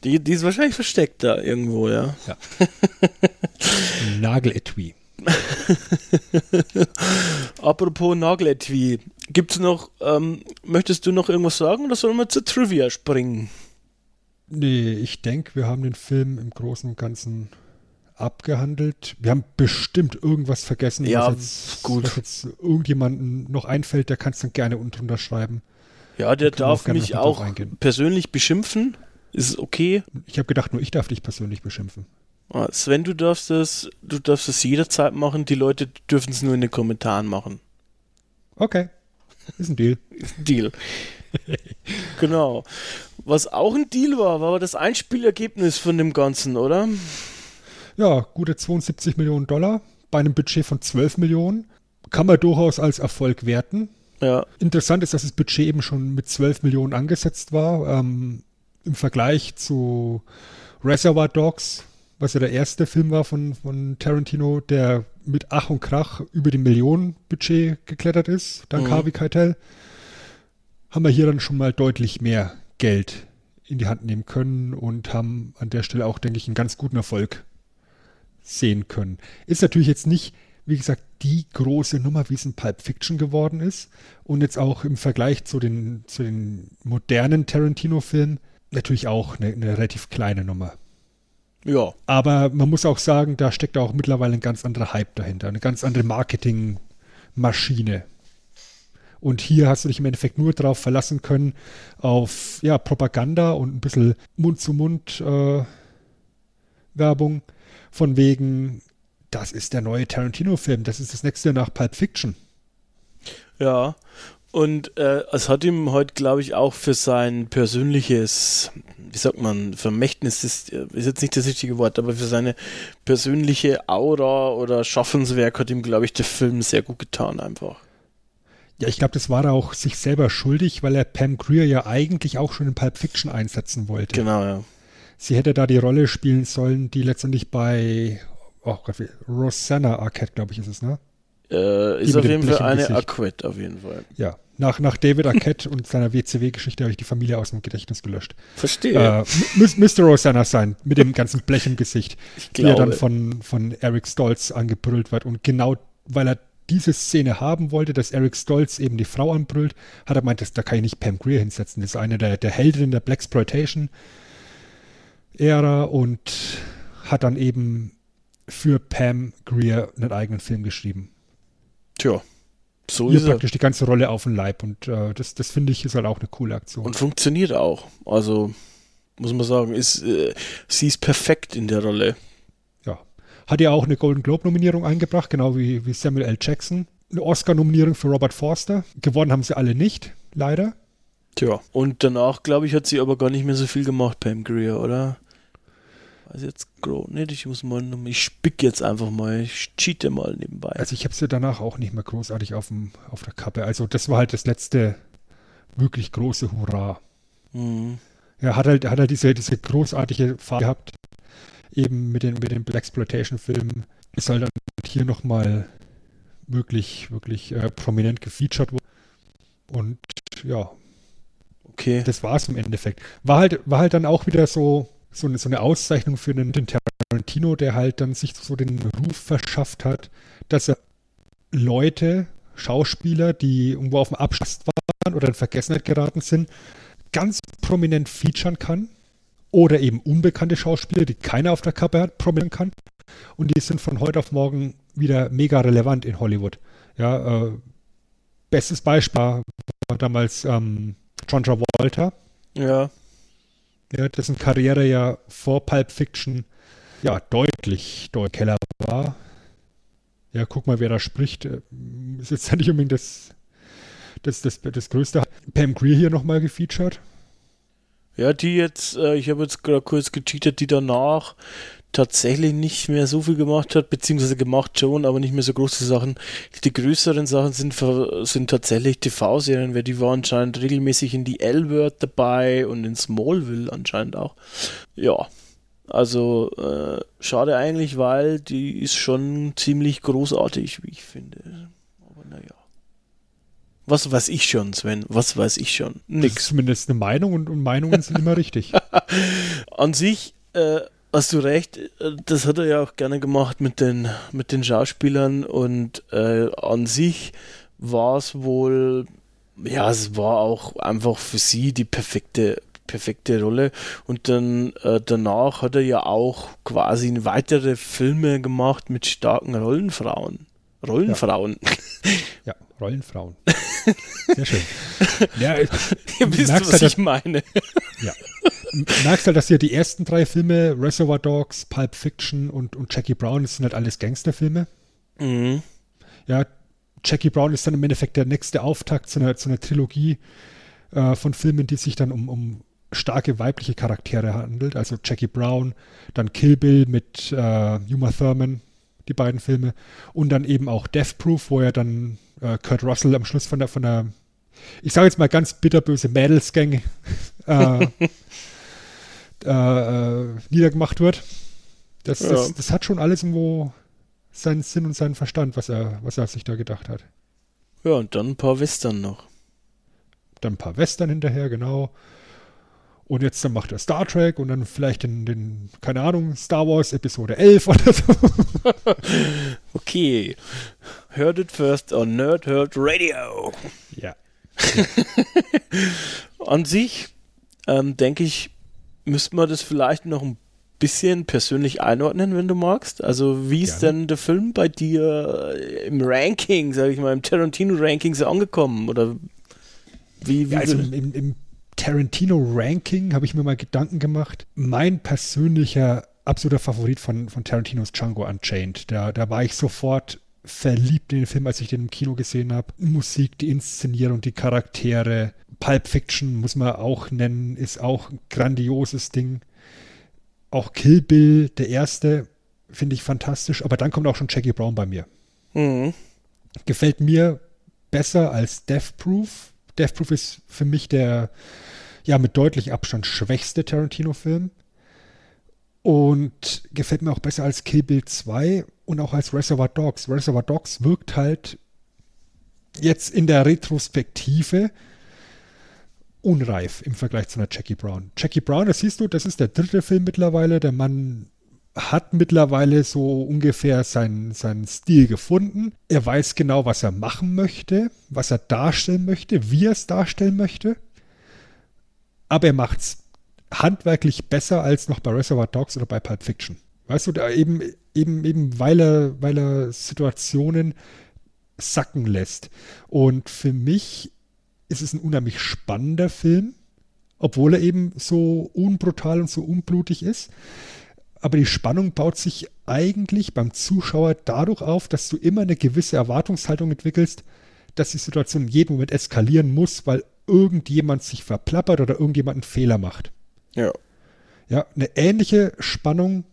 die, die ist wahrscheinlich versteckt da irgendwo, ja. ja. Nageletui. Apropos Nageletui. Gibt's noch, ähm, möchtest du noch irgendwas sagen oder sollen wir zur Trivia springen? Nee, ich denke, wir haben den Film im Großen und Ganzen abgehandelt. Wir haben bestimmt irgendwas vergessen, ja, was, jetzt, gut. was jetzt irgendjemandem noch einfällt, der kann es dann gerne unten unterschreiben. Ja, der darf mich auch persönlich beschimpfen. Ist okay. Ich habe gedacht, nur ich darf dich persönlich beschimpfen. Ah, Sven, du darfst das, du darfst das jederzeit machen. Die Leute dürfen es nur in den Kommentaren machen. Okay. Ist ein Deal. Ist ein Deal. genau. Was auch ein Deal war, war das Einspielergebnis von dem Ganzen, oder? Ja, gute 72 Millionen Dollar bei einem Budget von 12 Millionen. Kann man durchaus als Erfolg werten. Ja. Interessant ist, dass das Budget eben schon mit 12 Millionen angesetzt war. Ähm, Im Vergleich zu Reservoir Dogs, was ja der erste Film war von, von Tarantino, der mit Ach und Krach über die Millionenbudget geklettert ist, dank mhm. Harvey Keitel, haben wir hier dann schon mal deutlich mehr Geld in die Hand nehmen können und haben an der Stelle auch, denke ich, einen ganz guten Erfolg sehen können. Ist natürlich jetzt nicht wie gesagt, die große Nummer, wie es in Pulp Fiction geworden ist. Und jetzt auch im Vergleich zu den, zu den modernen Tarantino-Filmen natürlich auch eine, eine, relativ kleine Nummer. Ja. Aber man muss auch sagen, da steckt auch mittlerweile ein ganz anderer Hype dahinter, eine ganz andere Marketingmaschine. Und hier hast du dich im Endeffekt nur darauf verlassen können, auf ja, Propaganda und ein bisschen Mund-zu-Mund-Werbung. Äh, von wegen, das ist der neue Tarantino-Film, das ist das nächste nach Pulp Fiction. Ja, und äh, es hat ihm heute, glaube ich, auch für sein persönliches, wie sagt man, Vermächtnis ist, ist jetzt nicht das richtige Wort, aber für seine persönliche Aura oder Schaffenswerk hat ihm, glaube ich, der Film sehr gut getan einfach. Ja, ich glaube, das war er auch sich selber schuldig, weil er Pam Greer ja eigentlich auch schon in Pulp Fiction einsetzen wollte. Genau, ja. Sie hätte da die Rolle spielen sollen, die letztendlich bei oh Gott, Rosanna Arquette, glaube ich, ist es, ne? Äh, ist auf jeden Fall eine Arquette, auf jeden Fall. Ja, nach, nach David Arquette und seiner WCW-Geschichte habe ich die Familie aus dem Gedächtnis gelöscht. Verstehe. Äh, müsste Rosanna sein, mit dem ganzen Blech im Gesicht. Ich glaube. Die er dann von, von Eric Stolz angebrüllt wird. Und genau, weil er diese Szene haben wollte, dass Eric Stolz eben die Frau anbrüllt, hat er gemeint, das, da kann ich nicht Pam Greer hinsetzen. Das ist eine der, der Heldinnen der Blaxploitation-Ära und hat dann eben für Pam Greer einen eigenen Film geschrieben. Tja, so Hier ist praktisch die ganze Rolle auf den Leib und äh, das, das finde ich ist halt auch eine coole Aktion. Und funktioniert auch. Also muss man sagen, ist, äh, sie ist perfekt in der Rolle. Ja. Hat ja auch eine Golden Globe-Nominierung eingebracht, genau wie, wie Samuel L. Jackson. Eine Oscar-Nominierung für Robert Forster. Gewonnen haben sie alle nicht, leider. Tja, und danach, glaube ich, hat sie aber gar nicht mehr so viel gemacht, Pam Greer, oder? Weiß jetzt grob nicht, ich muss mal, ich spick jetzt einfach mal, ich cheate mal nebenbei. Also ich habe sie danach auch nicht mehr großartig auf, dem, auf der Kappe. Also das war halt das letzte wirklich große Hurra. Mhm. Er hat halt, hat halt diese, diese großartige Fahrt gehabt, eben mit den, mit den Blaxploitation-Filmen. Ist halt dann hier nochmal wirklich, wirklich äh, prominent gefeatured worden. Und ja, okay. das war es im Endeffekt. War halt, war halt dann auch wieder so, so eine, so eine Auszeichnung für den, den Tarantino, der halt dann sich so den Ruf verschafft hat, dass er Leute, Schauspieler, die irgendwo auf dem Abstand waren oder in Vergessenheit geraten sind, ganz prominent featuren kann. Oder eben unbekannte Schauspieler, die keiner auf der Kappe hat, prominent kann. Und die sind von heute auf morgen wieder mega relevant in Hollywood. Ja, äh, bestes Beispiel war damals ähm, John Travolta. Ja ja, dessen Karriere ja vor Pulp Fiction ja deutlich, deutlich Keller war. Ja, guck mal, wer da spricht. Äh, ist jetzt nicht unbedingt das, das, das, das Größte. Pam Greer hier nochmal gefeatured. Ja, die jetzt, äh, ich habe jetzt gerade kurz gecheatet, die danach tatsächlich nicht mehr so viel gemacht hat, beziehungsweise gemacht schon, aber nicht mehr so große Sachen. Die größeren Sachen sind, sind tatsächlich TV-Serien, weil die war anscheinend regelmäßig in die L-Word dabei und in Smallville anscheinend auch. Ja, also äh, schade eigentlich, weil die ist schon ziemlich großartig, wie ich finde. Aber naja. Was weiß ich schon, Sven? Was weiß ich schon? Nix. zumindest eine Meinung und, und Meinungen sind immer richtig. An sich äh, hast du recht, äh, das hat er ja auch gerne gemacht mit den, mit den Schauspielern und äh, an sich war es wohl, ja, es war auch einfach für sie die perfekte perfekte Rolle. Und dann äh, danach hat er ja auch quasi weitere Filme gemacht mit starken Rollenfrauen. Rollenfrauen. Ja, ja Rollenfrauen. Sehr schön. Ja, Ihr wisst, was halt, ich meine. Ja. Merkst halt, dass hier die ersten drei Filme, Reservoir Dogs, Pulp Fiction und, und Jackie Brown, das sind halt alles Gangsterfilme. Mhm. Ja, Jackie Brown ist dann im Endeffekt der nächste Auftakt zu einer, zu einer Trilogie äh, von Filmen, die sich dann um, um starke weibliche Charaktere handelt, also Jackie Brown, dann Kill Bill mit äh, Uma Thurman, die beiden Filme, und dann eben auch Death Proof, wo er dann äh, Kurt Russell am Schluss von der, von der ich sage jetzt mal ganz bitterböse Mädelsgang äh, äh, äh, niedergemacht wird. Das, ja. das, das, hat schon alles irgendwo seinen Sinn und seinen Verstand, was er, was er sich da gedacht hat. Ja, und dann ein paar Western noch. Dann ein paar Western hinterher, genau. Und jetzt dann macht er Star Trek und dann vielleicht den, den keine Ahnung, Star Wars Episode 11 oder so. okay. Heard it first on Nerd Heard Radio. Ja. An sich, ähm, denke ich, müsste man das vielleicht noch ein bisschen persönlich einordnen, wenn du magst. Also, wie ist Gerne. denn der Film bei dir im Ranking, sage ich mal, im Tarantino-Ranking so angekommen? Oder wie, wie ja, also im, im Tarantino-Ranking habe ich mir mal Gedanken gemacht. Mein persönlicher absoluter Favorit von, von Tarantinos Django Unchained. Da, da war ich sofort verliebt in den Film, als ich den im Kino gesehen habe. Musik, die Inszenierung, die Charaktere. Pulp Fiction muss man auch nennen, ist auch ein grandioses Ding. Auch Kill Bill, der erste, finde ich fantastisch. Aber dann kommt auch schon Jackie Brown bei mir. Mhm. Gefällt mir besser als Death Proof. Death Proof ist für mich der ja mit deutlich Abstand schwächste Tarantino-Film. Und gefällt mir auch besser als Kill Bill 2 und auch als Reservoir Dogs. Reservoir Dogs wirkt halt jetzt in der Retrospektive unreif im Vergleich zu einer Jackie Brown. Jackie Brown, das siehst du, das ist der dritte Film mittlerweile. Der Mann hat mittlerweile so ungefähr seinen, seinen Stil gefunden. Er weiß genau, was er machen möchte, was er darstellen möchte, wie er es darstellen möchte aber er macht es handwerklich besser als noch bei Reservoir Dogs oder bei Pulp Fiction. Weißt du, da eben, eben, eben, weil er, weil er Situationen sacken lässt. Und für mich ist es ein unheimlich spannender Film, obwohl er eben so unbrutal und so unblutig ist. Aber die Spannung baut sich eigentlich beim Zuschauer dadurch auf, dass du immer eine gewisse Erwartungshaltung entwickelst, dass die Situation in jedem Moment eskalieren muss, weil irgendjemand sich verplappert oder irgendjemand einen Fehler macht. Ja. Ja, eine ähnliche Spannung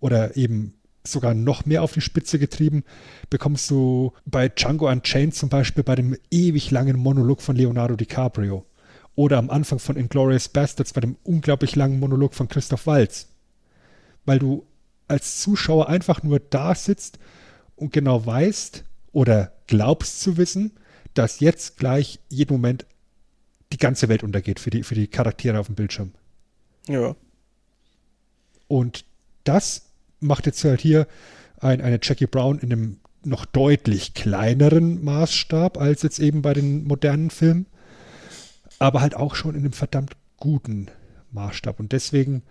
oder eben sogar noch mehr auf die Spitze getrieben, bekommst du bei Django Unchained zum Beispiel bei dem ewig langen Monolog von Leonardo DiCaprio. Oder am Anfang von Inglourious Bastards bei dem unglaublich langen Monolog von Christoph Waltz. Weil du als Zuschauer einfach nur da sitzt und genau weißt oder glaubst zu wissen, dass jetzt gleich jeden Moment die ganze Welt untergeht für die, für die Charaktere auf dem Bildschirm. Ja. Und das macht jetzt halt hier ein, eine Jackie Brown in einem noch deutlich kleineren Maßstab als jetzt eben bei den modernen Filmen, aber halt auch schon in einem verdammt guten Maßstab. Und deswegen,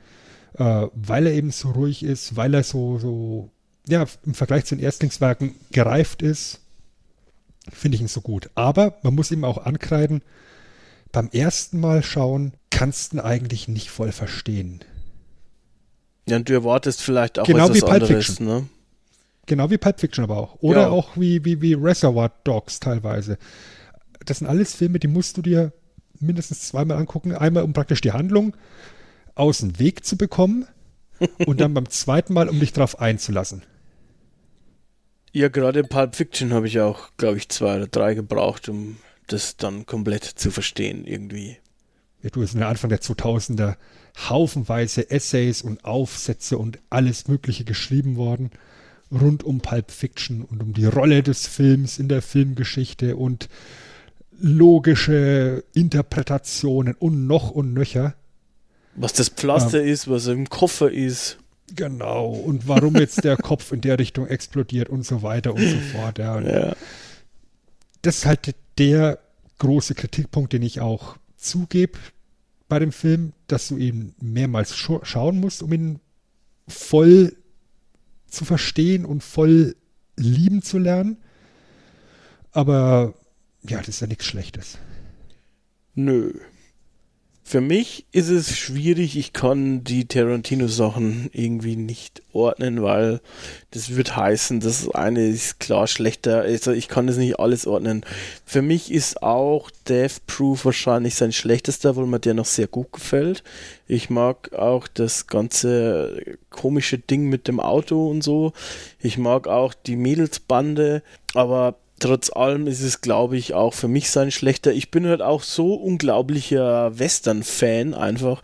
äh, weil er eben so ruhig ist, weil er so, so, ja, im Vergleich zu den Erstlingswerken gereift ist, finde ich ihn so gut. Aber man muss ihm auch ankreiden, beim ersten Mal schauen kannst du eigentlich nicht voll verstehen. Ja, und du erwartest vielleicht auch genau was wie Pulp anderes, Fiction. Ne? Genau wie Pulp Fiction aber auch. Oder ja. auch wie, wie, wie Reservoir Dogs teilweise. Das sind alles Filme, die musst du dir mindestens zweimal angucken. Einmal, um praktisch die Handlung aus dem Weg zu bekommen. und dann beim zweiten Mal, um dich drauf einzulassen. Ja, gerade Pulp Fiction habe ich auch, glaube ich, zwei oder drei gebraucht, um das dann komplett zu verstehen irgendwie. Ja, du, es sind Anfang der 2000er haufenweise Essays und Aufsätze und alles Mögliche geschrieben worden rund um Pulp Fiction und um die Rolle des Films in der Filmgeschichte und logische Interpretationen und noch und nöcher. Was das Pflaster ähm, ist, was im Koffer ist. Genau, und warum jetzt der Kopf in der Richtung explodiert und so weiter und so fort. Ja. ja. Das ist halt der große Kritikpunkt, den ich auch zugebe bei dem Film, dass du ihn mehrmals scha schauen musst, um ihn voll zu verstehen und voll lieben zu lernen. Aber ja, das ist ja nichts Schlechtes. Nö. Für mich ist es schwierig, ich kann die Tarantino-Sachen irgendwie nicht ordnen, weil das wird heißen, das eine ist klar schlechter, also ich kann das nicht alles ordnen. Für mich ist auch Death Proof wahrscheinlich sein schlechtester, weil mir der noch sehr gut gefällt. Ich mag auch das ganze komische Ding mit dem Auto und so. Ich mag auch die Mädelsbande, aber trotz allem ist es, glaube ich, auch für mich sein schlechter. Ich bin halt auch so unglaublicher Western-Fan einfach.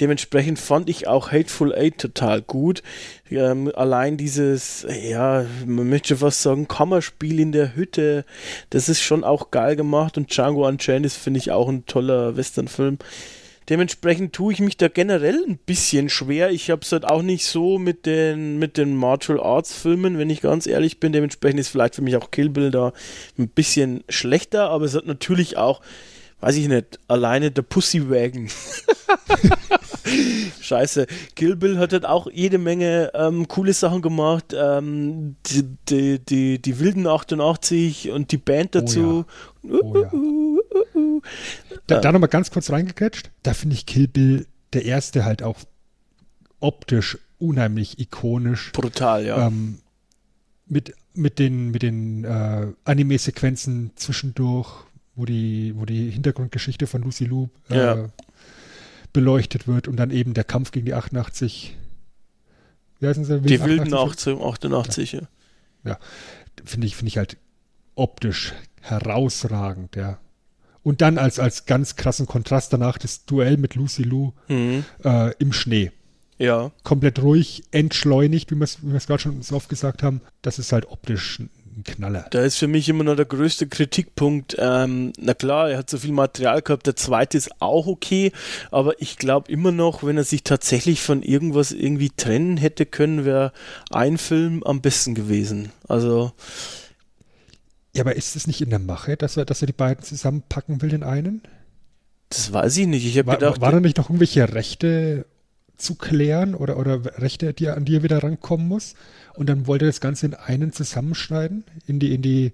Dementsprechend fand ich auch Hateful Eight total gut. Ähm, allein dieses, ja, man möchte fast sagen, Kammerspiel in der Hütte, das ist schon auch geil gemacht und Django Unchained ist, finde ich, auch ein toller Western-Film. Dementsprechend tue ich mich da generell ein bisschen schwer. Ich habe es halt auch nicht so mit den, mit den Martial Arts Filmen, wenn ich ganz ehrlich bin. Dementsprechend ist vielleicht für mich auch Kill Bill da ein bisschen schlechter, aber es hat natürlich auch, weiß ich nicht, alleine der Pussy Wagon. Scheiße. Kill Bill hat halt auch jede Menge ähm, coole Sachen gemacht. Ähm, die, die, die, die Wilden 88 und die Band dazu. Oh ja. Oh ja. Da, da nochmal ganz kurz reingecatcht. Da finde ich Kill Bill der erste halt auch optisch unheimlich ikonisch. Brutal, ja. Ähm, mit, mit den, mit den äh, Anime-Sequenzen zwischendurch, wo die, wo die Hintergrundgeschichte von Lucy Lou äh, ja. beleuchtet wird und dann eben der Kampf gegen die 88. Wie heißen sie? Die wilden 88, 88 ja. ja. ja. Finde ich, finde ich halt optisch herausragend, ja. Und dann als, als ganz krassen Kontrast danach das Duell mit Lucy Lou mhm. äh, im Schnee. Ja. Komplett ruhig, entschleunigt, wie wir es gerade schon so oft gesagt haben. Das ist halt optisch ein Knaller. Da ist für mich immer noch der größte Kritikpunkt. Ähm, na klar, er hat so viel Material gehabt. Der zweite ist auch okay, aber ich glaube immer noch, wenn er sich tatsächlich von irgendwas irgendwie trennen hätte können, wäre ein Film am besten gewesen. Also ja, aber ist es nicht in der Mache, dass er, dass er die beiden zusammenpacken will, den einen? Das weiß ich nicht. Ich habe gedacht. War da nicht noch irgendwelche Rechte zu klären oder, oder Rechte, die, an die er wieder rankommen muss? Und dann wollte er das Ganze in einen zusammenschneiden, in die, in die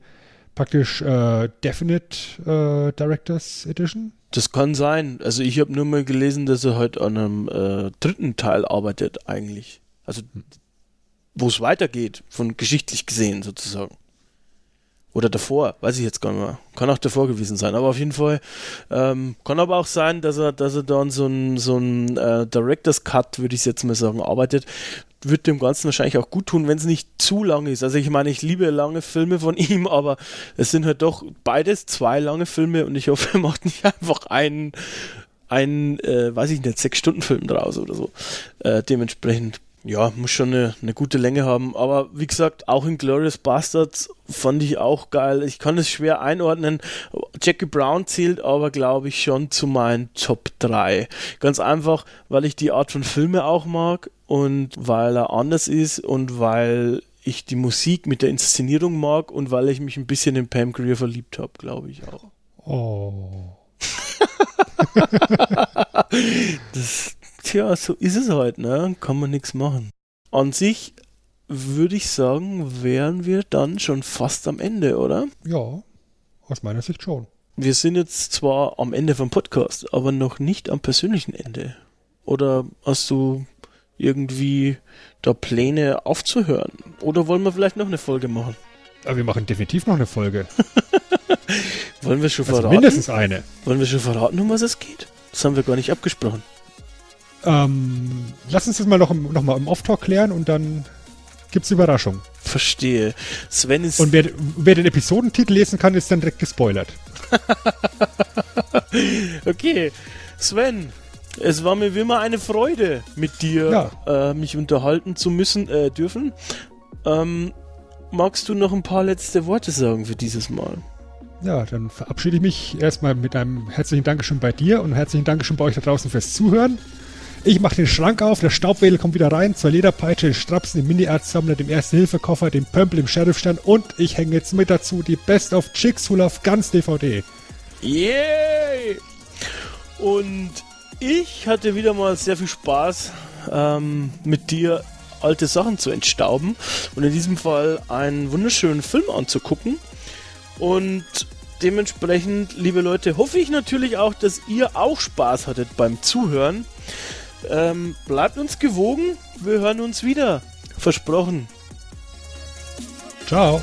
praktisch äh, Definite äh, Directors Edition? Das kann sein. Also ich habe nur mal gelesen, dass er heute an einem äh, dritten Teil arbeitet eigentlich. Also wo es weitergeht, von geschichtlich gesehen sozusagen. Oder davor, weiß ich jetzt gar nicht mehr. Kann auch davor gewesen sein. Aber auf jeden Fall ähm, kann aber auch sein, dass er, dass er dann so ein, so ein äh, Director's Cut, würde ich jetzt mal sagen, arbeitet. Wird dem Ganzen wahrscheinlich auch gut tun, wenn es nicht zu lang ist. Also ich meine, ich liebe lange Filme von ihm, aber es sind halt doch beides zwei lange Filme und ich hoffe, er macht nicht einfach einen, einen äh, weiß ich nicht, sechs Stunden Film draus oder so. Äh, dementsprechend ja, muss schon eine, eine gute Länge haben. Aber wie gesagt, auch in Glorious Bastards fand ich auch geil. Ich kann es schwer einordnen. Jackie Brown zählt aber, glaube ich, schon zu meinen Top 3. Ganz einfach, weil ich die Art von Filme auch mag und weil er anders ist und weil ich die Musik mit der Inszenierung mag und weil ich mich ein bisschen in Pam Grier verliebt habe, glaube ich auch. Oh. das, Tja, so ist es halt, ne? Kann man nichts machen. An sich würde ich sagen, wären wir dann schon fast am Ende, oder? Ja, aus meiner Sicht schon. Wir sind jetzt zwar am Ende vom Podcast, aber noch nicht am persönlichen Ende. Oder hast du irgendwie da Pläne aufzuhören? Oder wollen wir vielleicht noch eine Folge machen? Aber wir machen definitiv noch eine Folge. wollen wir schon also verraten? Mindestens eine. Wollen wir schon verraten, um was es geht? Das haben wir gar nicht abgesprochen. Ähm, lass uns das mal noch, noch mal im Off-Talk klären und dann gibt's Überraschung. Verstehe. Sven ist. Und wer, wer den Episodentitel lesen kann, ist dann direkt gespoilert. okay. Sven, es war mir wie immer eine Freude, mit dir Ja. äh, mich unterhalten zu müssen, äh, dürfen. Ähm, magst du noch ein paar letzte Worte sagen für dieses Mal? Ja, dann verabschiede ich mich erstmal mit einem herzlichen Dankeschön bei dir und herzlichen Dankeschön bei euch da draußen fürs Zuhören. Ich mache den Schrank auf, der Staubwedel kommt wieder rein, zur Lederpeitsche, den Strapsen, den Mini-Arztsammler, dem Erste-Hilfe-Koffer, den Pömpel im Sheriffstern und ich hänge jetzt mit dazu die Best of Chicks Full auf ganz DVD. Yay! Und ich hatte wieder mal sehr viel Spaß, ähm, mit dir alte Sachen zu entstauben und in diesem Fall einen wunderschönen Film anzugucken. Und dementsprechend, liebe Leute, hoffe ich natürlich auch, dass ihr auch Spaß hattet beim Zuhören. Ähm, bleibt uns gewogen, wir hören uns wieder. Versprochen. Ciao.